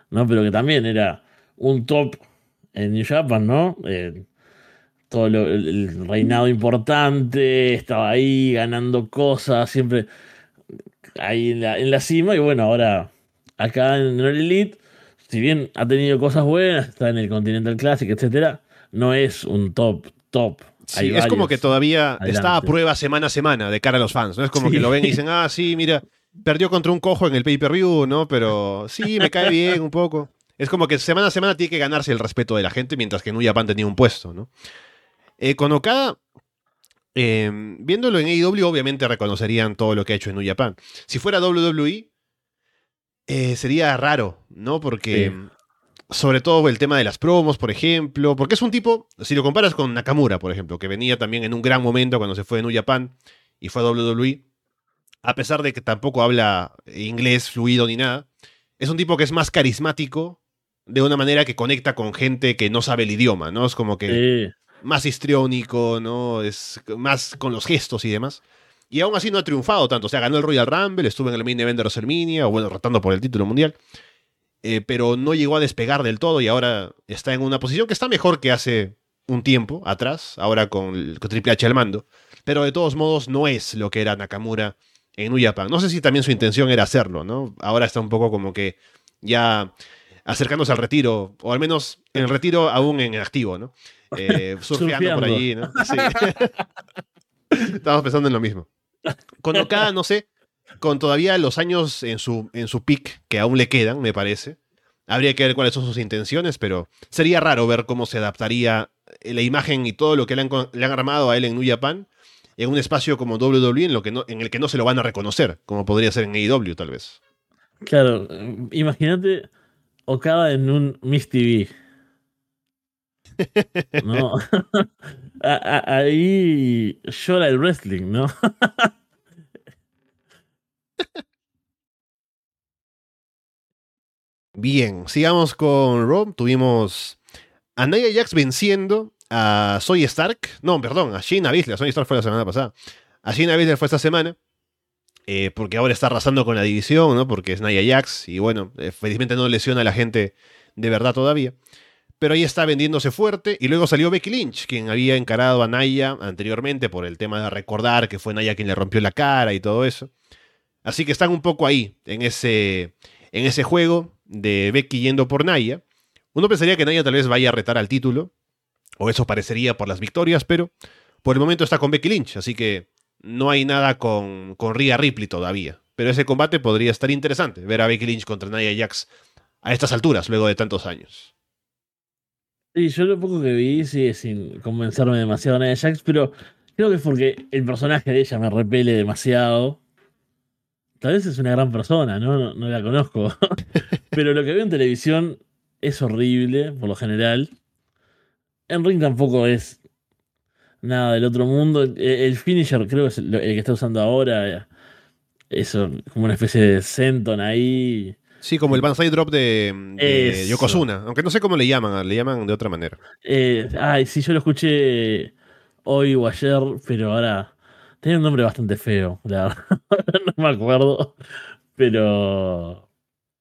¿no? Pero que también era un top en New Japan, ¿no? Eh, todo el reinado importante, estaba ahí ganando cosas, siempre ahí en la, en la cima. Y bueno, ahora acá en el Elite, si bien ha tenido cosas buenas, está en el Continental Classic, etcétera, no es un top, top Sí, es como que todavía está a prueba semana a semana de cara a los fans, ¿no? Es como que lo ven y dicen, ah, sí, mira, perdió contra un cojo en el pay-per-view, ¿no? Pero sí, me cae bien un poco. Es como que semana a semana tiene que ganarse el respeto de la gente, mientras que en New Japan tenía un puesto, ¿no? Eh, con Okada, eh, viéndolo en AEW, obviamente reconocerían todo lo que ha hecho en New Japan. Si fuera WWE, eh, sería raro, ¿no? Porque, Sí. Sobre todo el tema de las promos, por ejemplo, porque es un tipo, si lo comparas con Nakamura, por ejemplo, que venía también en un gran momento cuando se fue de New Japan y fue a WWE, a pesar de que tampoco habla inglés fluido ni nada, es un tipo que es más carismático de una manera que conecta con gente que no sabe el idioma, ¿no? Es como que Sí. más histriónico, ¿no? Es más con los gestos y demás. Y aún así no ha triunfado tanto. O sea, ganó el Royal Rumble, estuvo en el main event de WrestleMania, o bueno, rotando por el título mundial. Eh, pero no llegó a despegar del todo y ahora está en una posición que está mejor que hace un tiempo atrás, ahora con, Triple H al mando. Pero de todos modos no es lo que era Nakamura en New Japan. No sé si también su intención era hacerlo, ¿no? Ahora está un poco como que ya acercándose al retiro, o al menos en el retiro aún en activo, ¿no? Eh, surfeando por Surfeando. allí, ¿no? Sí. Estamos pensando en lo mismo. Con Okada, no sé, con todavía los años en su, en su peak, que aún le quedan, me parece. Habría que ver cuáles son sus intenciones, pero sería raro ver cómo se adaptaría eh, la imagen y todo lo que le han, le han armado a él en New Japan en un espacio como WWE en, lo que no, en el que no se lo van a reconocer, como podría ser en AEW tal vez. Claro, imagínate Okada en un Miss TV. ¿No? Ahí llora el wrestling, ¿no? Bien, sigamos con Rob. Tuvimos a Nia Jax venciendo a Soy Stark. No, perdón, a Shayna Baszler. Soy Stark fue la semana pasada. A Shayna Baszler fue esta semana. eh, porque ahora está arrasando con la división, ¿no? Porque es Nia Jax. Y bueno, eh, felizmente no lesiona a la gente de verdad todavía. Pero ahí está vendiéndose fuerte. Y luego salió Becky Lynch, quien había encarado a Naya anteriormente por el tema de recordar que fue Naya quien le rompió la cara y todo eso. Así que están un poco ahí, en ese, en ese juego de Becky yendo por Naya. Uno pensaría que Naya tal vez vaya a retar al título, o eso parecería por las victorias, pero por el momento está con Becky Lynch, así que no hay nada con, con Rhea Ripley todavía. Pero ese combate podría estar interesante, ver a Becky Lynch contra Nia Jax a estas alturas, luego de tantos años. Sí, yo lo poco que vi sigue sin convencerme demasiado a Nia Jax, pero creo que es porque el personaje de ella me repele demasiado. Tal vez es una gran persona, ¿no? No, no la conozco. pero lo que veo en televisión es horrible, por lo general. En ring tampoco es nada del otro mundo. El, el finisher creo que es el, que está usando ahora. Eso, como una especie de senton ahí. Sí, como el Banzai Drop de, de. Yokozuna, aunque no sé cómo le llaman, le llaman de otra manera. Eh, ay, sí, yo lo escuché hoy o ayer, pero ahora tenía un nombre bastante feo, la verdad. no me acuerdo, pero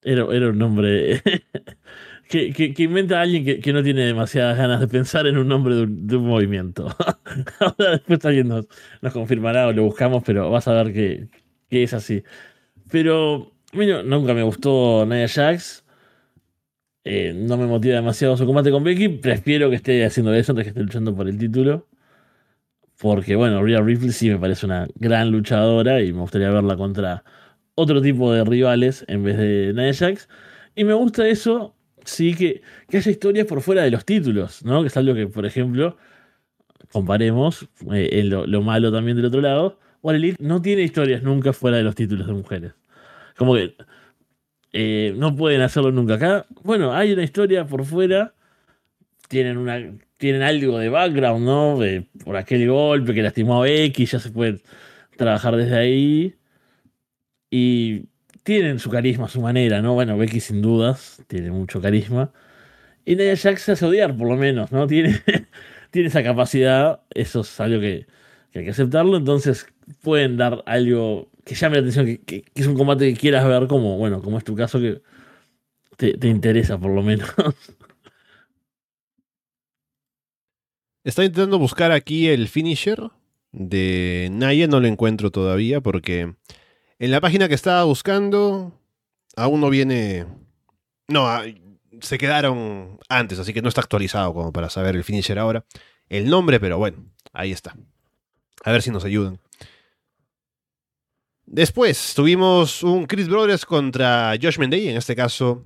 era, era un nombre que, que- que inventa alguien que, que no tiene demasiadas ganas de pensar en un nombre de un, movimiento. ahora después alguien nos, nos confirmará o lo buscamos, pero vas a ver que, es así. Pero a mí no- nunca me gustó Nia Jax. Eh, no me motiva demasiado su combate con Becky. Prefiero que esté haciendo eso antes que esté luchando por el título. Porque, bueno, Rhea Ripley sí me parece una gran luchadora y me gustaría verla contra otro tipo de rivales en vez de Nia Jax. Y me gusta eso, sí, que, que haya historias por fuera de los títulos, ¿no? Que es algo que, por ejemplo, comparemos eh, lo malo también del otro lado. All Elite no tiene historias nunca fuera de los títulos de mujeres. Como que eh, no pueden hacerlo nunca. Acá, bueno, hay una historia por fuera. Tienen una. Tienen algo de background, ¿no? De- por aquel golpe que lastimó a Becky, ya se puede trabajar desde ahí. Y tienen su carisma, su manera, ¿no? Bueno, Becky sin dudas tiene mucho carisma. Y Nia Jax se hace odiar, por lo menos, ¿no? Tiene, tiene esa capacidad. Eso es algo que, hay que aceptarlo. Entonces pueden dar algo que llame la atención, que, es un combate que quieras ver, como, bueno, como es tu caso, que te interesa por lo menos. Estoy intentando buscar aquí el finisher de Naya, no lo encuentro todavía porque en la página que estaba buscando aún no viene... No, ah, se quedaron antes, así que no está actualizado como para saber el finisher ahora. El nombre, pero bueno, ahí está. A ver si nos ayudan. Después tuvimos un Chris Brothers contra Josh Mendey, en este caso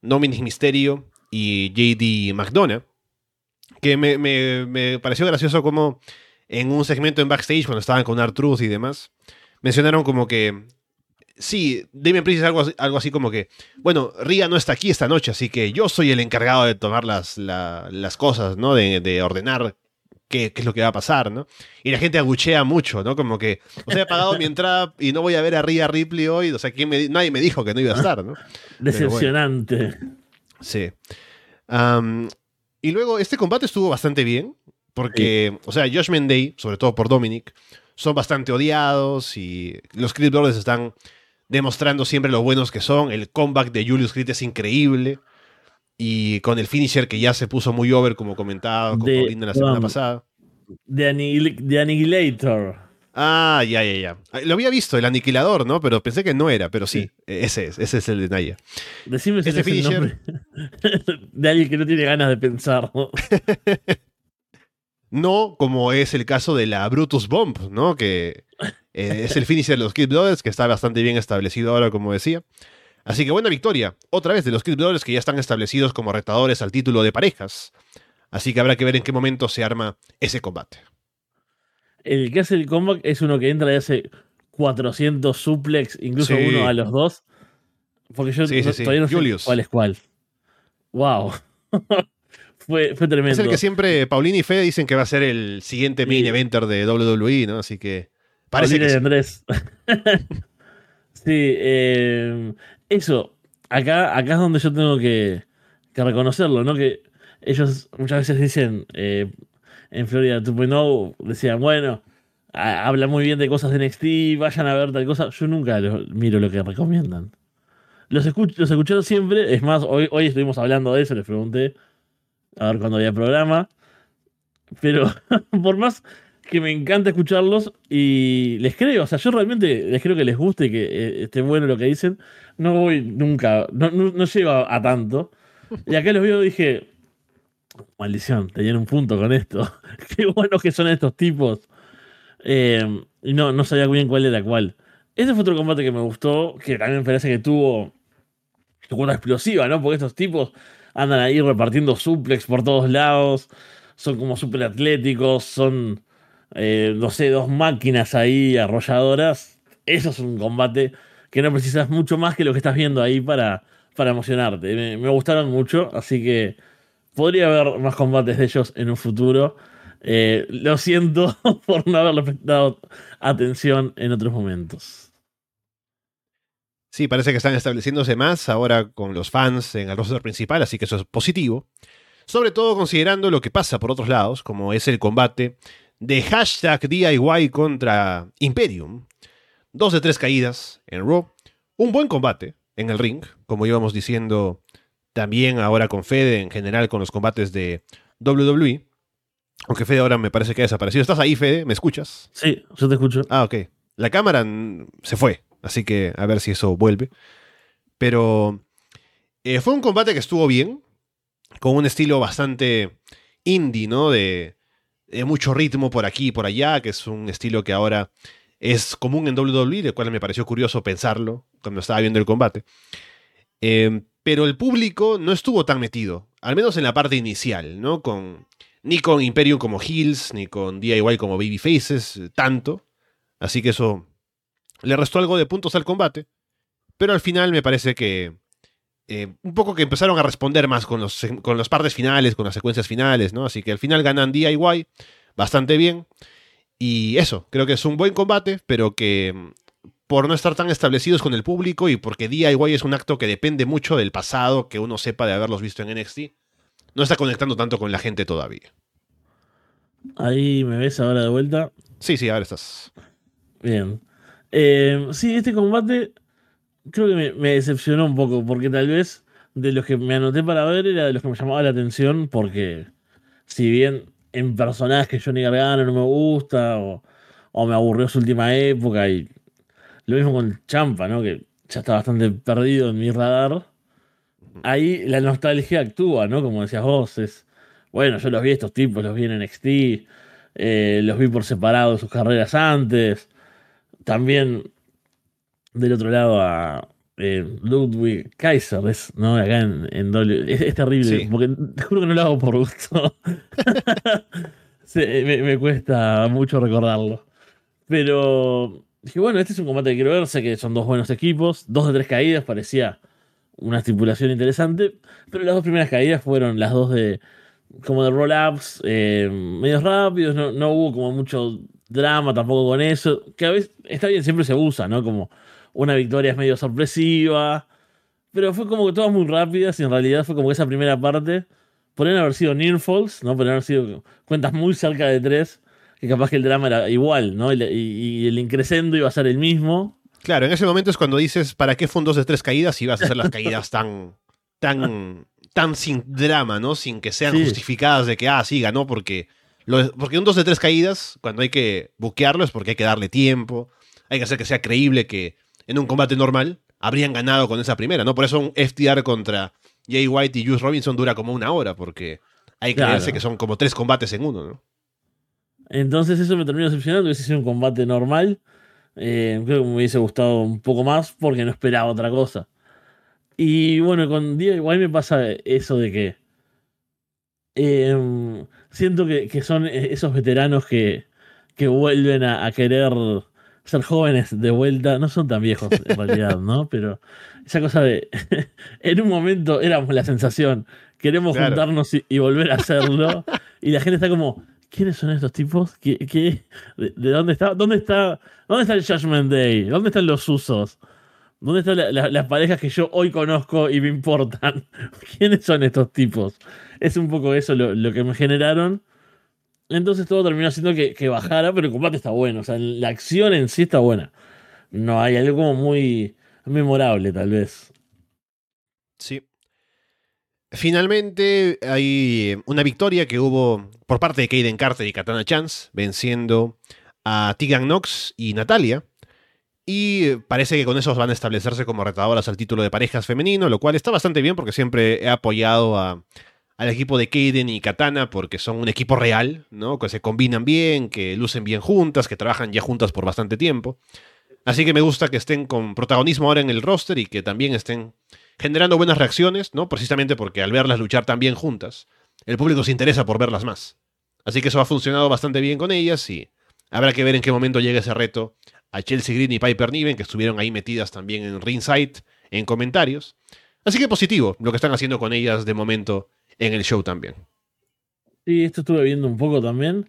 Dominic Mysterio y JD McDonough Que me, me, me pareció gracioso como en un segmento en backstage, cuando estaban con Artruth y demás, mencionaron como que. Sí, Damien Priest es algo, así- algo así como que. Bueno, Ria no está aquí esta noche, así que yo soy el encargado de tomar las, la- las cosas, ¿no? De, de ordenar qué, qué es lo que va a pasar, ¿no? Y la gente aguchea mucho, ¿no? Como que. O sea, he pagado mi entrada y no voy a ver a Ria Ripley hoy. O sea, ¿quién me di- nadie me dijo que no iba a estar, ¿no? Decepcionante. Sí. Y luego, este combate estuvo bastante bien. Porque, o sea, Josh Day, sobre todo por Dominic, son bastante odiados y los Creed Brothers están demostrando siempre lo buenos que son. El comeback de Julius Creed es increíble. Y con el finisher que ya se puso muy over, como comentaba con De- Paulina la semana um, pasada. Annihil- The Annihilator. Ah, ya, ya, ya. Ah, Lo había visto, el aniquilador, ¿no? Pero pensé que no era, pero sí, ese es, ese es el de Naya. Decime si Este es el finisher- nombre de alguien que no tiene ganas de pensar. ¿no? No como es el caso de la Brutus Bomb, ¿no? Que eh, es el finisher de los Kid Brothers, que está bastante bien establecido ahora, como decía. Así que buena victoria, otra vez de los Kid Brothers que ya están establecidos como retadores al título de parejas. Así que habrá que ver en qué momento se arma ese combate. El que hace el comeback es uno que entra y hace 400 suplex, incluso Sí. uno a los dos. Porque yo Sí, sí, no- sí. todavía no Julius. sé cuál es cuál. Wow. fue, fue tremendo. Es el que siempre Paulina y Fede dicen que va a ser el siguiente main Sí. eventer de WWE, ¿no? Así que parece Paulina que. Andrés. sí, eh, eso. Acá, acá es donde yo tengo que, que reconocerlo, ¿no? Que ellos muchas veces dicen eh, en Florida 2.0, decían, bueno, ha- habla muy bien de cosas de NXT, vayan a ver tal cosa. Yo nunca miro lo que recomiendan. Los, escucho, los escucharon siempre, es más, hoy, hoy estuvimos hablando de eso, les pregunté a ver cuándo había programa. Pero por más que me encanta escucharlos y les creo, o sea, yo realmente les creo que les guste y que eh, esté bueno lo que dicen, no voy nunca, no, no, no a tanto. Y acá los veo y dije, maldición, tenían un punto con esto. Qué buenos que son estos tipos. Eh, y no, no sabía bien cuál era cuál. Ese fue otro combate que me gustó, que también parece que tuvo tuvo una explosiva, ¿no? Porque estos tipos andan ahí repartiendo suplex por todos lados, son como súper atléticos, son, eh, no sé, dos máquinas ahí arrolladoras. Eso es un combate que no precisas mucho más que lo que estás viendo ahí para, para emocionarte. Me gustaron mucho, así que podría haber más combates de ellos en un futuro. Eh, lo siento por no haberle prestado atención en otros momentos. Sí, parece que están estableciéndose más ahora con los fans en el roster principal, así que eso es positivo. Sobre todo considerando lo que pasa por otros lados, como es el combate de hashtag DIY contra Imperium. Dos de tres caídas en Raw. Un buen combate en el ring, como íbamos diciendo también ahora con Fede, en general con los combates de WWE. Aunque Fede ahora me parece que ha desaparecido. ¿Estás ahí, Fede? ¿Me escuchas? Sí, yo te escucho. Ah, ok. La cámara se fue, así que a ver si eso vuelve. Pero eh, fue un combate que estuvo bien, con un estilo bastante indie, ¿no? De, de mucho ritmo por aquí y por allá, que es un estilo que ahora es común en WWE, de cual me pareció curioso pensarlo cuando estaba viendo el combate. Eh, pero el público no estuvo tan metido, al menos en la parte inicial, ¿no? Con, ni con Imperium como Heels, ni con DIY como Babyfaces, eh, tanto. Así que eso le restó algo de puntos al combate. Pero al final me parece que eh, un poco que empezaron a responder más con los, con las partes finales, con las secuencias finales, ¿no? Así que al final ganan DIY bastante bien. Y eso, creo que es un buen combate, pero que por no estar tan establecidos con el público y porque DIY es un acto que depende mucho del pasado que uno sepa de haberlos visto en NXT, no está conectando tanto con la gente todavía. Ahí me ves ahora de vuelta. Sí, sí, ahora estás. Bien. Eh, sí, este combate creo que me, me decepcionó un poco, porque tal vez de los que me anoté para ver era de los que me llamaba la atención, porque si bien en personajes Johnny Gargano no me gusta, o, o me aburrió su última época, y lo mismo con Champa, ¿no? Que ya está bastante perdido en mi radar. Ahí la nostalgia actúa, ¿no? Como decías vos, es. Bueno, yo los vi a estos tipos, los vi en NXT, eh, los vi por separado de sus carreras antes. También del otro lado a, eh, Ludwig Kaiser, es, ¿no? Acá en, en W. Es, terrible, porque te juro que no lo hago por gusto. me, me, cuesta mucho recordarlo. Pero dije, bueno, este es un combate que quiero ver. Sé que son dos buenos equipos, dos de tres caídas, parecía una estipulación interesante. Pero las dos primeras caídas fueron las dos de. Como de roll-ups, eh, medios rápidos, no, no hubo como mucho drama tampoco con eso. Que a veces está bien, siempre se usa, ¿no? Como una victoria es medio sorpresiva. Pero fue como que todas muy rápidas y en realidad fue como que esa primera parte podrían haber sido near falls, ¿no? Podrían haber sido cuentas muy cerca de tres, que capaz que el drama era igual, ¿no? Y, el increscendo iba a ser el mismo. Claro, en ese momento es cuando dices, ¿para qué fondos de tres caídas si vas a hacer las caídas tan, tan, tan sin drama, ¿no? Sin que sean justificadas de que, ah, sí, ganó porque... porque un dos de tres caídas, cuando hay que buquearlo es porque hay que darle tiempo, hay que hacer que sea creíble que en un combate normal habrían ganado con esa primera, ¿no? Por eso un FTR contra Jay White y Juice Robinson dura como una hora, porque hay que creerse que son como tres combates en uno, ¿no? Entonces eso me terminó decepcionando, hubiese sido un combate normal. Eh, creo que me hubiese gustado un poco más porque no esperaba otra cosa. Y bueno, con igual me pasa eso de que em, siento que, son esos veteranos que, que vuelven a querer ser jóvenes de vuelta, no son tan viejos en realidad, ¿no? Pero esa cosa de, en un momento éramos la sensación, queremos juntarnos y, volver a hacerlo, y la gente está como, ¿quiénes son estos tipos? ¿Qué, de, dónde está? ¿Dónde está? ¿Dónde está el Judgment Day? ¿Dónde están los usos? ¿Dónde están las parejas que yo hoy conozco y me importan? ¿Quiénes son estos tipos? Es un poco eso lo que me generaron. Entonces todo terminó haciendo que, bajara, pero el combate está bueno. O sea, la acción en sí está buena. No hay algo como muy memorable, tal vez. Sí. Finalmente hay una victoria que hubo por parte de Kaden Carter y Katana Chance, venciendo a Tegan Knox y Natalia. Y parece que con eso van a establecerse como retadoras al título de parejas femenino, lo cual está bastante bien porque siempre he apoyado a, al equipo de Kaden y Katana porque son un equipo real, ¿no? Que se combinan bien, que lucen bien juntas, que trabajan ya juntas por bastante tiempo. Así que me gusta que estén con protagonismo ahora en el roster y que también estén generando buenas reacciones, ¿no? Precisamente porque al verlas luchar tan bien juntas, el público se interesa por verlas más. Así que eso ha funcionado bastante bien con ellas y habrá que ver en qué momento llega ese reto a Chelsea Green y Piper Niven, que estuvieron ahí metidas también en Ringside, en comentarios. Así que positivo lo que están haciendo con ellas de momento en el show también. Sí, esto estuve viendo un poco también.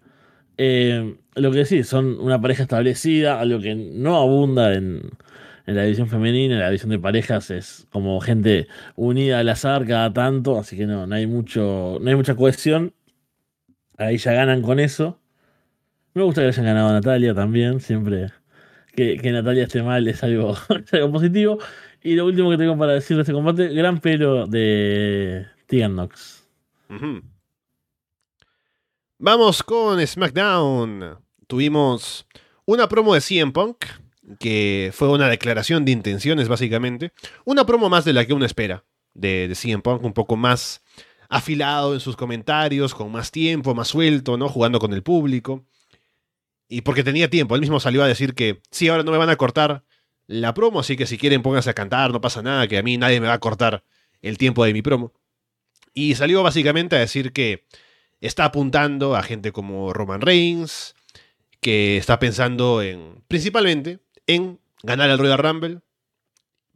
Eh, lo que sí, son una pareja establecida, algo que no abunda en, la división femenina, en la división de parejas es como gente unida al azar cada tanto, así que no, no hay mucho, no hay mucha cohesión. Ahí ya ganan con eso. Me gusta que hayan ganado a Natalia también, siempre que, Natalia esté mal es algo, es algo positivo. Y lo último que tengo para decir de este combate, gran pelo de Tegan Knox. Vamos con SmackDown. Tuvimos una promo de CM Punk, que fue una declaración de intenciones básicamente. Una promo más de la que uno espera de, de CM Punk, un poco más afilado en sus comentarios, con más tiempo, más suelto, ¿no? Jugando con el público. Y porque tenía tiempo, él mismo salió a decir que sí, ahora no me van a cortar la promo, así que si quieren pónganse a cantar, no pasa nada, que a mí nadie me va a cortar el tiempo de mi promo. Y salió básicamente a decir que está apuntando a gente como Roman Reigns, que está pensando en, principalmente, en ganar el Royal Rumble,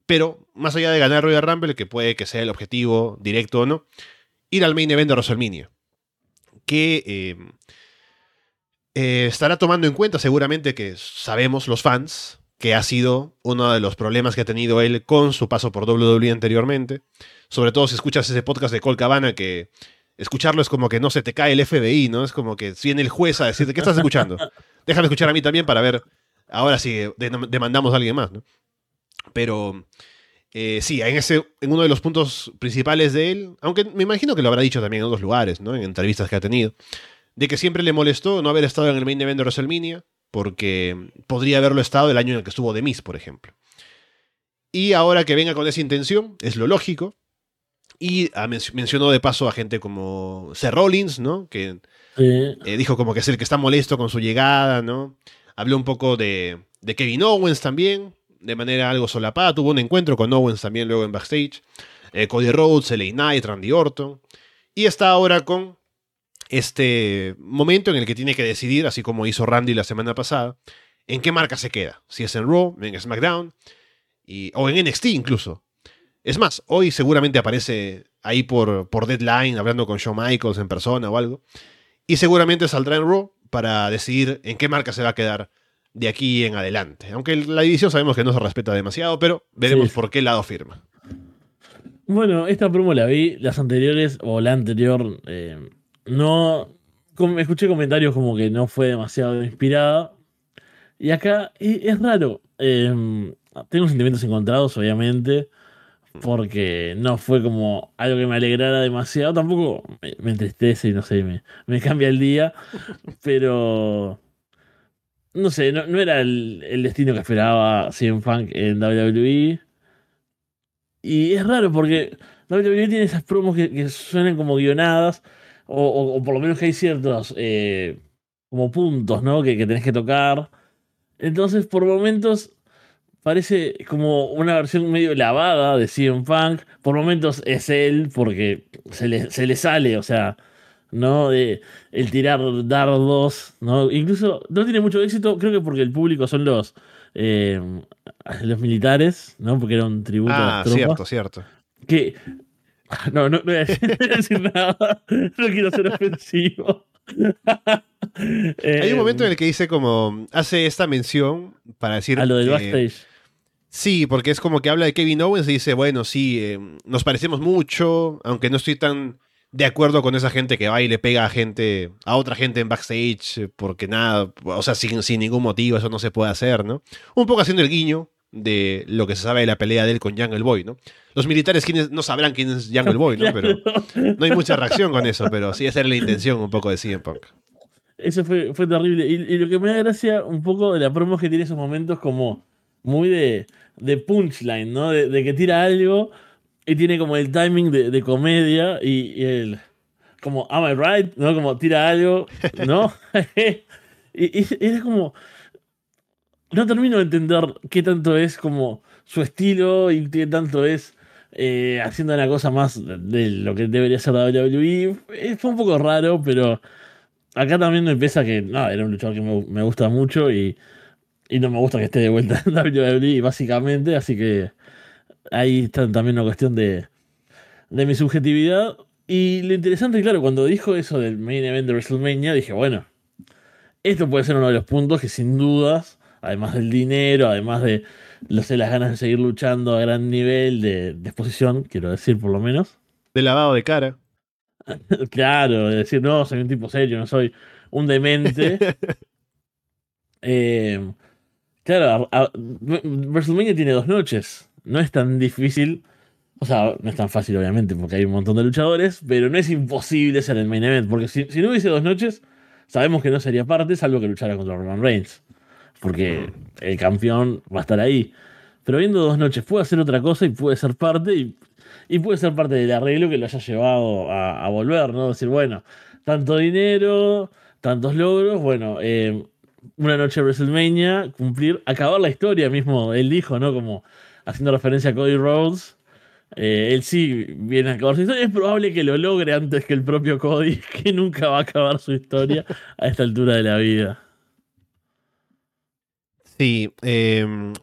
pero más allá de ganar el Royal Rumble, que puede que sea el objetivo directo o no, ir al main event de WrestleMania, que eh, eh, estará tomando en cuenta seguramente que sabemos los fans que ha sido uno de los problemas que ha tenido él con su paso por WWE anteriormente. Sobre todo si escuchas ese podcast de Col Cabana, que escucharlo es como que no se te cae el FBI, ¿no? Es como que viene el juez a decirte, ¿qué estás escuchando? Déjame escuchar a mí también para ver, ahora si demandamos a alguien más, ¿no? Pero eh, sí, en, ese, en uno de los puntos principales de él, aunque me imagino que lo habrá dicho también en otros lugares, ¿no? En entrevistas que ha tenido, de que siempre le molestó no haber estado en el main event de WrestleMania, porque podría haberlo estado el año en el que estuvo The Miz, por ejemplo. Y ahora que venga con esa intención, es lo lógico. Y mencionó de paso a gente como Seth Rollins, ¿no? Que eh, dijo como que es el que está molesto con su llegada, ¿no? Habló un poco de, Kevin Owens también. de manera algo solapada. Tuvo un encuentro con Owens también luego en backstage. Eh, Cody Rhodes, LA Knight, Randy Orton. Y está ahora con este momento en el que tiene que decidir, así como hizo Randy la semana pasada, en qué marca se queda. Si es en Raw, en SmackDown, o en NXT incluso. Es más, hoy seguramente aparece ahí por, por Deadline hablando con Shawn Michaels en persona o algo. Y seguramente saldrá en Raw para decidir en qué marca se va a quedar de aquí en adelante. Aunque la división sabemos que no se respeta demasiado, pero veremos por qué lado firma. Bueno, esta promo la vi, las anteriores o la anterior eh, no... escuché comentarios como que no fue demasiado inspirada. Y acá es, raro. Eh, tengo sentimientos encontrados, obviamente porque no fue como algo que me alegrara demasiado. Tampoco me, entristece y no sé, me, me, cambia el día. Pero no sé, no, era el, destino que esperaba CM Funk en WWE. Y es raro porque WWE tiene esas promos que, suenan como guionadas, o, por lo menos que hay ciertos eh, como puntos, ¿no? Que, que tenés que tocar. Entonces, por momentos parece como una versión medio lavada de CM Punk. Por momentos es él porque se le, se le sale, o sea, ¿no? De el tirar dardos, ¿no? Incluso no tiene mucho éxito, creo que porque el público son los, eh, los militares, ¿no? Porque era un tributo ah, a cierto, cierto. Que. No, no, no voy a decir, nada. No quiero ser ofensivo. Hay un momento en el que dice como hace esta mención para decir a lo del backstage. Sí, porque es como que habla de Kevin Owens y dice, bueno, sí, eh, nos parecemos mucho, aunque no estoy tan de acuerdo con esa gente que va y le pega a gente, a otra gente en backstage, eh, porque nada, o sea, sin, sin ningún motivo, eso no se puede hacer, ¿no? Un poco haciendo el guiño de lo que se sabe de la pelea de él con Jungle Boy, ¿no? Los militares no sabrán quién es Jungle Boy, ¿no? Pero no hay mucha reacción con eso, pero sí esa era la intención un poco de CM Punk. Eso fue, fue terrible. Y, y, lo que me da gracia un poco de la promo que tiene esos momentos como muy de, de punchline, ¿no? De, que tira algo y tiene como el timing de, comedia y, el. Como, am I right? ¿No? Como tira algo, ¿no? y, es como. No termino de entender qué tanto es como su estilo y qué tanto es eh, haciendo una cosa más de lo que debería ser WWE. Eh, fue un poco raro, pero acá también me pesa que no, era un luchador que me gusta mucho y y no me gusta que esté de vuelta en WWE, básicamente. Así que ahí está también una cuestión de, de mi subjetividad. Y lo interesante, claro, cuando dijo eso del main event de WrestleMania, dije, bueno, esto puede ser uno de los puntos que sin dudas, además del dinero, además de sé, las ganas de seguir luchando a gran nivel de, de exposición, quiero decir por lo menos. De lavado de cara. claro, de decir, no, soy un tipo serio, no soy un demente. eh, Claro, WrestleMania tiene dos noches. No es tan difícil. O sea, no es tan fácil, obviamente, porque hay un montón de luchadores, pero no es imposible ser el main event. Porque si, no hubiese dos noches, sabemos que no sería parte, salvo que luchara contra Roman Reigns. Porque el campeón va a estar ahí. Pero viendo dos noches, puede hacer otra cosa y puede ser parte, y, puede ser parte del arreglo que lo haya llevado a, volver, ¿no? Decir, bueno, tanto dinero, tantos logros, bueno, eh, una noche de WrestleMania, cumplir, acabar la historia mismo, él dijo, ¿no? Como haciendo referencia a Cody Rhodes. Eh, él sí viene a acabar su historia. Es probable que lo logre antes que el propio Cody, que nunca va a acabar su historia a esta altura de la vida. Sí. Em,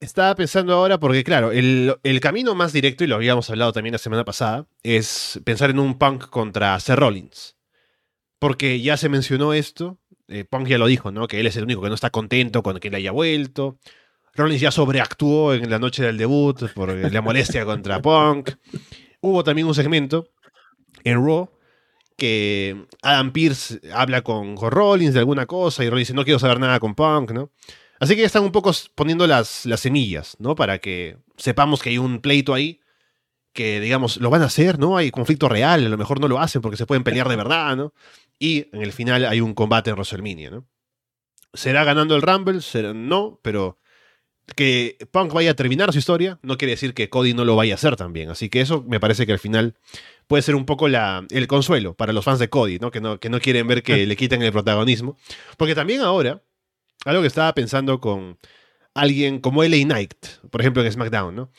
estaba pensando ahora, porque claro, el, el, camino más directo, y lo habíamos hablado también la semana pasada, es pensar en un punk contra Seth Rollins. Porque ya se mencionó esto, eh, Punk ya lo dijo, ¿no? Que él es el único que no está contento con que él haya vuelto. Rollins ya sobreactuó en la noche del debut por la molestia contra Punk. Hubo también un segmento en Raw que Adam Pierce habla con, Rollins de alguna cosa y Rollins dice no quiero saber nada con Punk, ¿no? Así que están un poco poniendo las, las semillas, ¿no? Para que sepamos que hay un pleito ahí que, digamos, lo van a hacer, ¿no? Hay conflicto real, a lo mejor no lo hacen porque se pueden pelear de verdad, ¿no? Y en el final hay un combate en WrestleMania, ¿no? ¿Será ganando el Rumble? ¿Será? No, pero que Punk vaya a terminar su historia no quiere decir que Cody no lo vaya a hacer también. Así que eso me parece que al final puede ser un poco la, el consuelo para los fans de Cody, ¿no? Que, no, que no quieren ver que le quiten el protagonismo. Porque también ahora, algo que estaba pensando con alguien como LA Knight, por ejemplo en SmackDown, ¿no?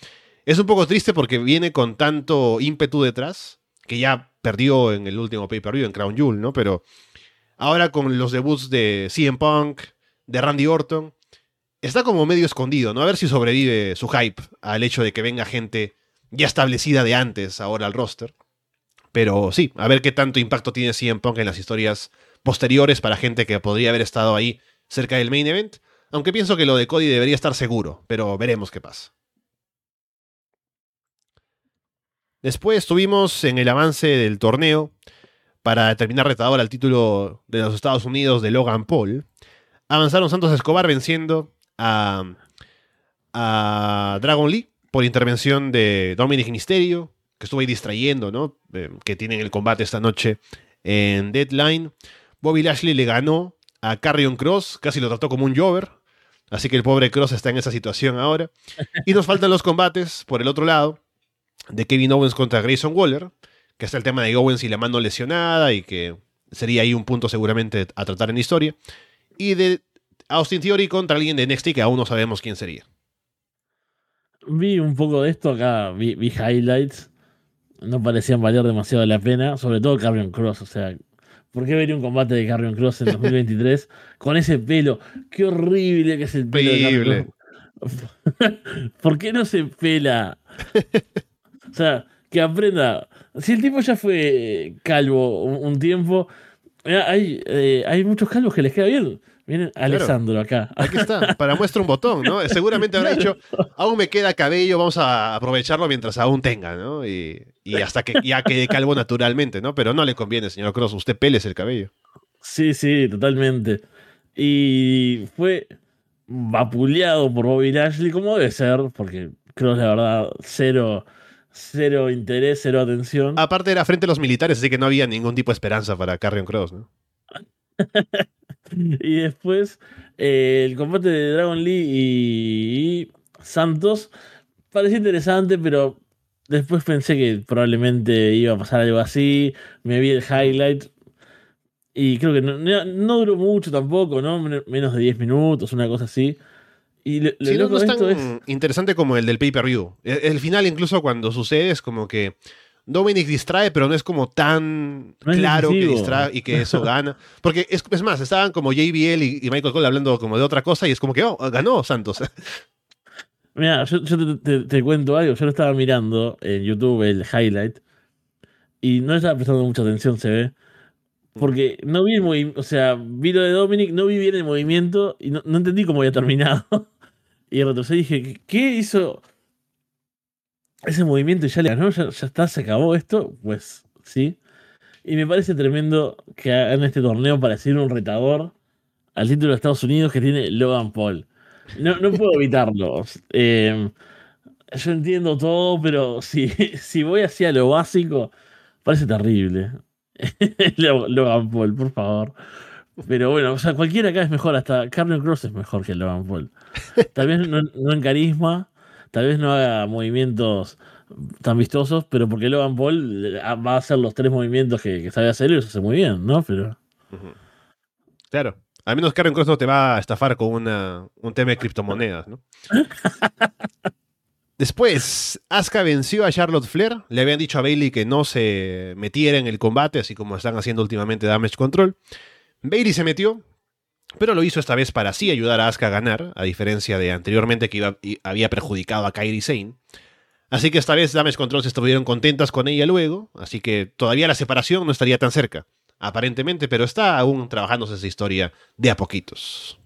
Es un poco triste porque viene con tanto ímpetu detrás, que ya perdió en el último pay-per-view en Crown Jewel, ¿no? Pero ahora con los debuts de CM Punk, de Randy Orton, está como medio escondido, ¿no? A ver si sobrevive su hype al hecho de que venga gente ya establecida de antes ahora al roster. Pero sí, a ver qué tanto impacto tiene CM Punk en las historias posteriores para gente que podría haber estado ahí cerca del main event. Aunque pienso que lo de Cody debería estar seguro, pero veremos qué pasa. Después tuvimos en el avance del torneo, para terminar retador al título de los Estados Unidos de Logan Paul, avanzaron Santos Escobar venciendo a, a Dragon Lee por intervención de Dominic Mysterio, que estuvo ahí distrayendo, ¿no? Eh, que tienen el combate esta noche en Deadline. Bobby Lashley le ganó a Carrion Cross, casi lo trató como un Jover. Así que el pobre Cross está en esa situación ahora. Y nos faltan los combates por el otro lado de Kevin Owens contra Grayson Waller, que está el tema de Owens y la mano lesionada y que sería ahí un punto seguramente a tratar en la historia. Y de Austin Theory contra alguien de NXT que aún no sabemos quién sería. Vi un poco de esto acá, vi, highlights. No parecían valer demasiado la pena, sobre todo Carrion Cross. O sea, ¿por qué vería un combate de Carrion Cross en 2023 con ese pelo? Qué horrible que es el pelo de ¿Por qué no se pela? O sea, que aprenda. Si el tipo ya fue calvo un, tiempo, hay, eh, hay muchos calvos que les queda bien. Viene Alessandro acá. Aquí está, para muestra un botón, ¿no? Seguramente habrá dicho, aún me queda cabello, vamos a aprovecharlo mientras aún tenga, ¿no? Y, hasta que ya quede calvo naturalmente, ¿no? Pero no le conviene, señor Cross, usted peles el cabello. Sí, sí, totalmente. Y fue vapuleado por Bobby Lashley, como debe ser, porque Cross, la verdad, cero cero interés, cero atención. Aparte era frente a los militares, así que no había ningún tipo de esperanza para Carrion Cross, ¿no? y después eh, el combate de Dragon Lee y, Santos parecía interesante, pero después pensé que probablemente iba a pasar algo así. Me vi el highlight y creo que no, no duró mucho tampoco, ¿no? Menos de 10 minutos, una cosa así. Y no, es tan interesante como el del pay-per-view. E, el, final, incluso cuando sucede, es como que Dominic distrae, pero no es como tan claro que distrae y que eso gana. Porque es, más, estaban como JBL y, Michael Cole hablando como de otra cosa y es como que, oh, ganó Santos. Mira, yo, te, cuento algo. Yo lo estaba mirando en YouTube, el highlight, y no estaba prestando mucha atención, se ve. Porque no vi el movimiento, o sea, vi lo de Dominic, no vi bien el movimiento y no, no entendí cómo había terminado. Y retrocedí y dije, ¿qué hizo ese movimiento y ya le ganó? ¿Ya, está, se acabó esto? Pues sí. Y me parece tremendo que hagan este torneo para ser un retador al título de Estados Unidos que tiene Logan Paul. No, no puedo evitarlo. Em, yo entiendo todo, pero si, si voy hacia lo básico, parece terrible. Logan Paul, por favor. Pero bueno, o sea, cualquiera acá es mejor, hasta Carmen Cross es mejor que Logan Paul. Tal vez no, en carisma, tal vez no haga movimientos tan vistosos, pero porque Logan Paul va a hacer los tres movimientos que, sabe hacer y los hace muy bien, ¿no? Pero. Claro. Al menos Cross no te va a estafar con una, un tema de criptomonedas, ¿no? Después, Asuka venció a Charlotte Flair. Le habían dicho a Bailey que no se metiera en el combate, así como están haciendo últimamente Damage Control. Bailey se metió, pero lo hizo esta vez para así ayudar a Asuka a ganar, a diferencia de anteriormente que había perjudicado a Kairi Sane. Así que esta vez Damage Control se estuvieron contentas con ella luego, así que todavía la separación no estaría tan cerca, aparentemente, pero está aún trabajándose esa historia de a poquitos.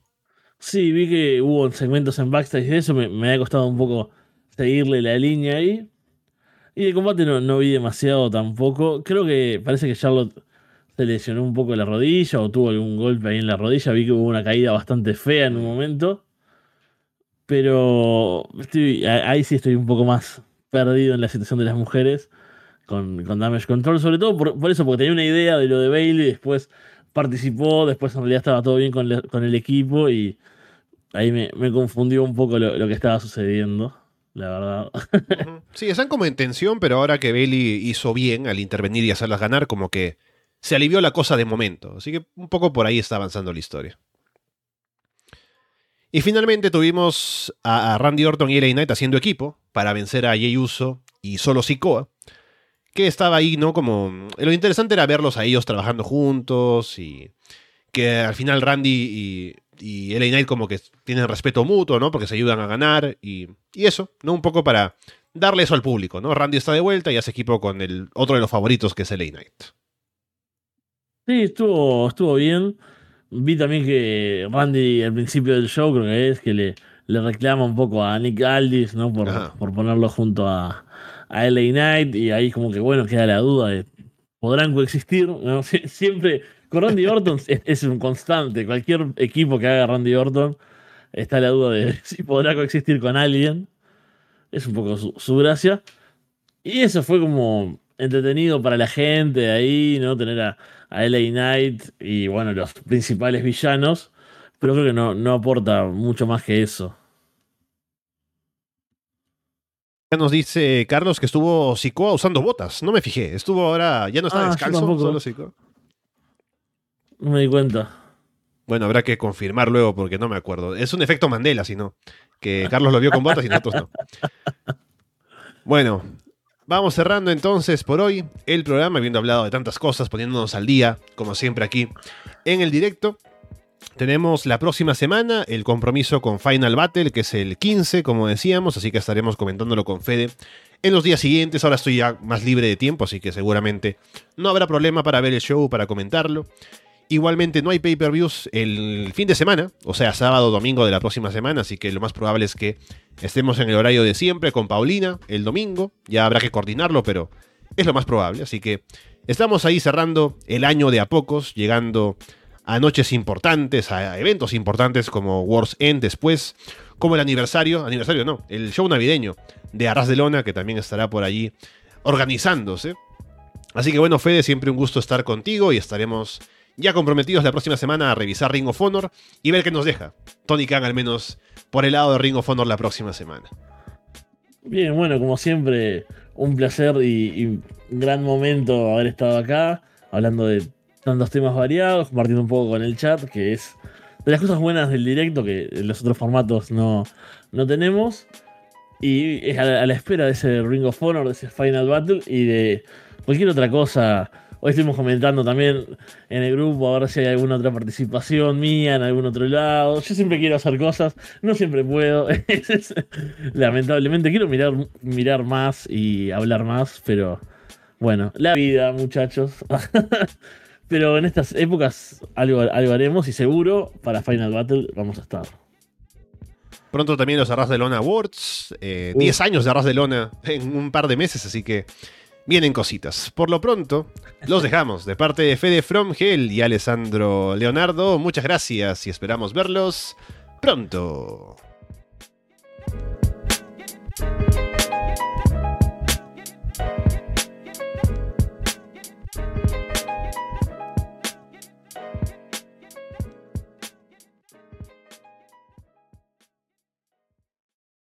Sí, vi que hubo segmentos en backstage de eso, me, ha costado un poco seguirle la línea ahí. Y de combate no, no vi demasiado tampoco. Creo que parece que Charlotte se lesionó un poco la rodilla o tuvo algún golpe ahí en la rodilla. Vi que hubo una caída bastante fea en un momento. Pero ahí sí estoy un poco más perdido en la situación de las mujeres con, Damage Control. Sobre todo por, eso, porque tenía una idea de lo de Bailey. Después participó, después en realidad estaba todo bien con, el equipo y ahí me, confundió un poco lo, que estaba sucediendo la verdad. Sí, están como en tensión, pero ahora que Bailey hizo bien al intervenir y hacerlas ganar, como que se alivió la cosa de momento. Así que un poco por ahí está avanzando la historia. Y finalmente tuvimos a, Randy Orton y LA Knight haciendo equipo para vencer a Jey Uso y solo Sikoa, que estaba ahí, ¿no? Como lo interesante era verlos a ellos trabajando juntos y que al final Randy y, y LA Knight como que tienen respeto mutuo, ¿no? Porque se ayudan a ganar y, y eso, ¿no? Un poco para darle eso al público, ¿no? Randy está de vuelta y hace equipo con el otro de los favoritos que es LA Knight. Sí, estuvo, estuvo bien. Vi también que Randy al principio del show, creo que es, que le, le reclama un poco a Nick Aldis, ¿no? Por, por ponerlo junto a, a LA Knight. Y ahí como que, bueno, queda la duda de, ¿podrán coexistir? ¿no? siempre, con Randy Orton es, un constante. Cualquier equipo que haga Randy Orton, está la duda de si podrá coexistir con alguien. Es un poco su, su gracia. Y eso fue como entretenido para la gente ahí, ¿no? Tener a, a LA Knight y bueno, los principales villanos, pero creo que no, no aporta mucho más que eso. Ya nos dice Carlos que estuvo Sikoa usando botas. No me fijé. Estuvo ahora. Ya no está ah, descalzo, solo Sikoa. No me di cuenta. Bueno, habrá que confirmar luego porque no me acuerdo. Es un efecto Mandela, si no. Que Carlos lo vio con botas y nosotros no. Bueno, Vamos cerrando entonces por hoy el programa, habiendo hablado de tantas cosas, poniéndonos al día, como siempre aquí en el directo. Tenemos la próxima semana el compromiso con Final Battle, que es el 15, como decíamos, así que estaremos comentándolo con Fede en los días siguientes. Ahora estoy ya más libre de tiempo, así que seguramente no habrá problema para ver el show, para comentarlo. Igualmente no hay pay-per-views el fin de semana, o sea, sábado, domingo de la próxima semana, así que lo más probable es que estemos en el horario de siempre con Paulina el domingo. Ya habrá que coordinarlo, pero es lo más probable. Así que estamos ahí cerrando el año de a pocos, llegando a noches importantes, a eventos importantes como Wars End después, como el aniversario, aniversario no, el show navideño de Arras de Lona, que también estará por allí organizándose. Así que bueno, Fede, siempre un gusto estar contigo y estaremos ya comprometidos la próxima semana a revisar Ring of Honor y ver qué nos deja. Tony Khan al menos por el lado de Ring of Honor la próxima semana. Bien, bueno, como siempre, un placer y, un gran momento haber estado acá, hablando de tantos temas variados, compartiendo un poco con el chat, que es de las cosas buenas del directo que en los otros formatos no, no tenemos. Y es a la espera de ese Ring of Honor, de ese Final Battle y de cualquier otra cosa Hoy estuvimos comentando también en el grupo a ver si hay alguna otra participación mía en algún otro lado. Yo siempre quiero hacer cosas, no siempre puedo. Lamentablemente quiero mirar, mirar más y hablar más, pero bueno, la vida, muchachos. pero en estas épocas algo, algo haremos y seguro para Final Battle vamos a estar. Pronto también los Arras de Lona Awards. 10 eh, años de Arras de Lona en un par de meses, así que vienen cositas. Por lo pronto, los dejamos de parte de Fede From Hell y Alessandro Leonardo. Muchas gracias y esperamos verlos pronto.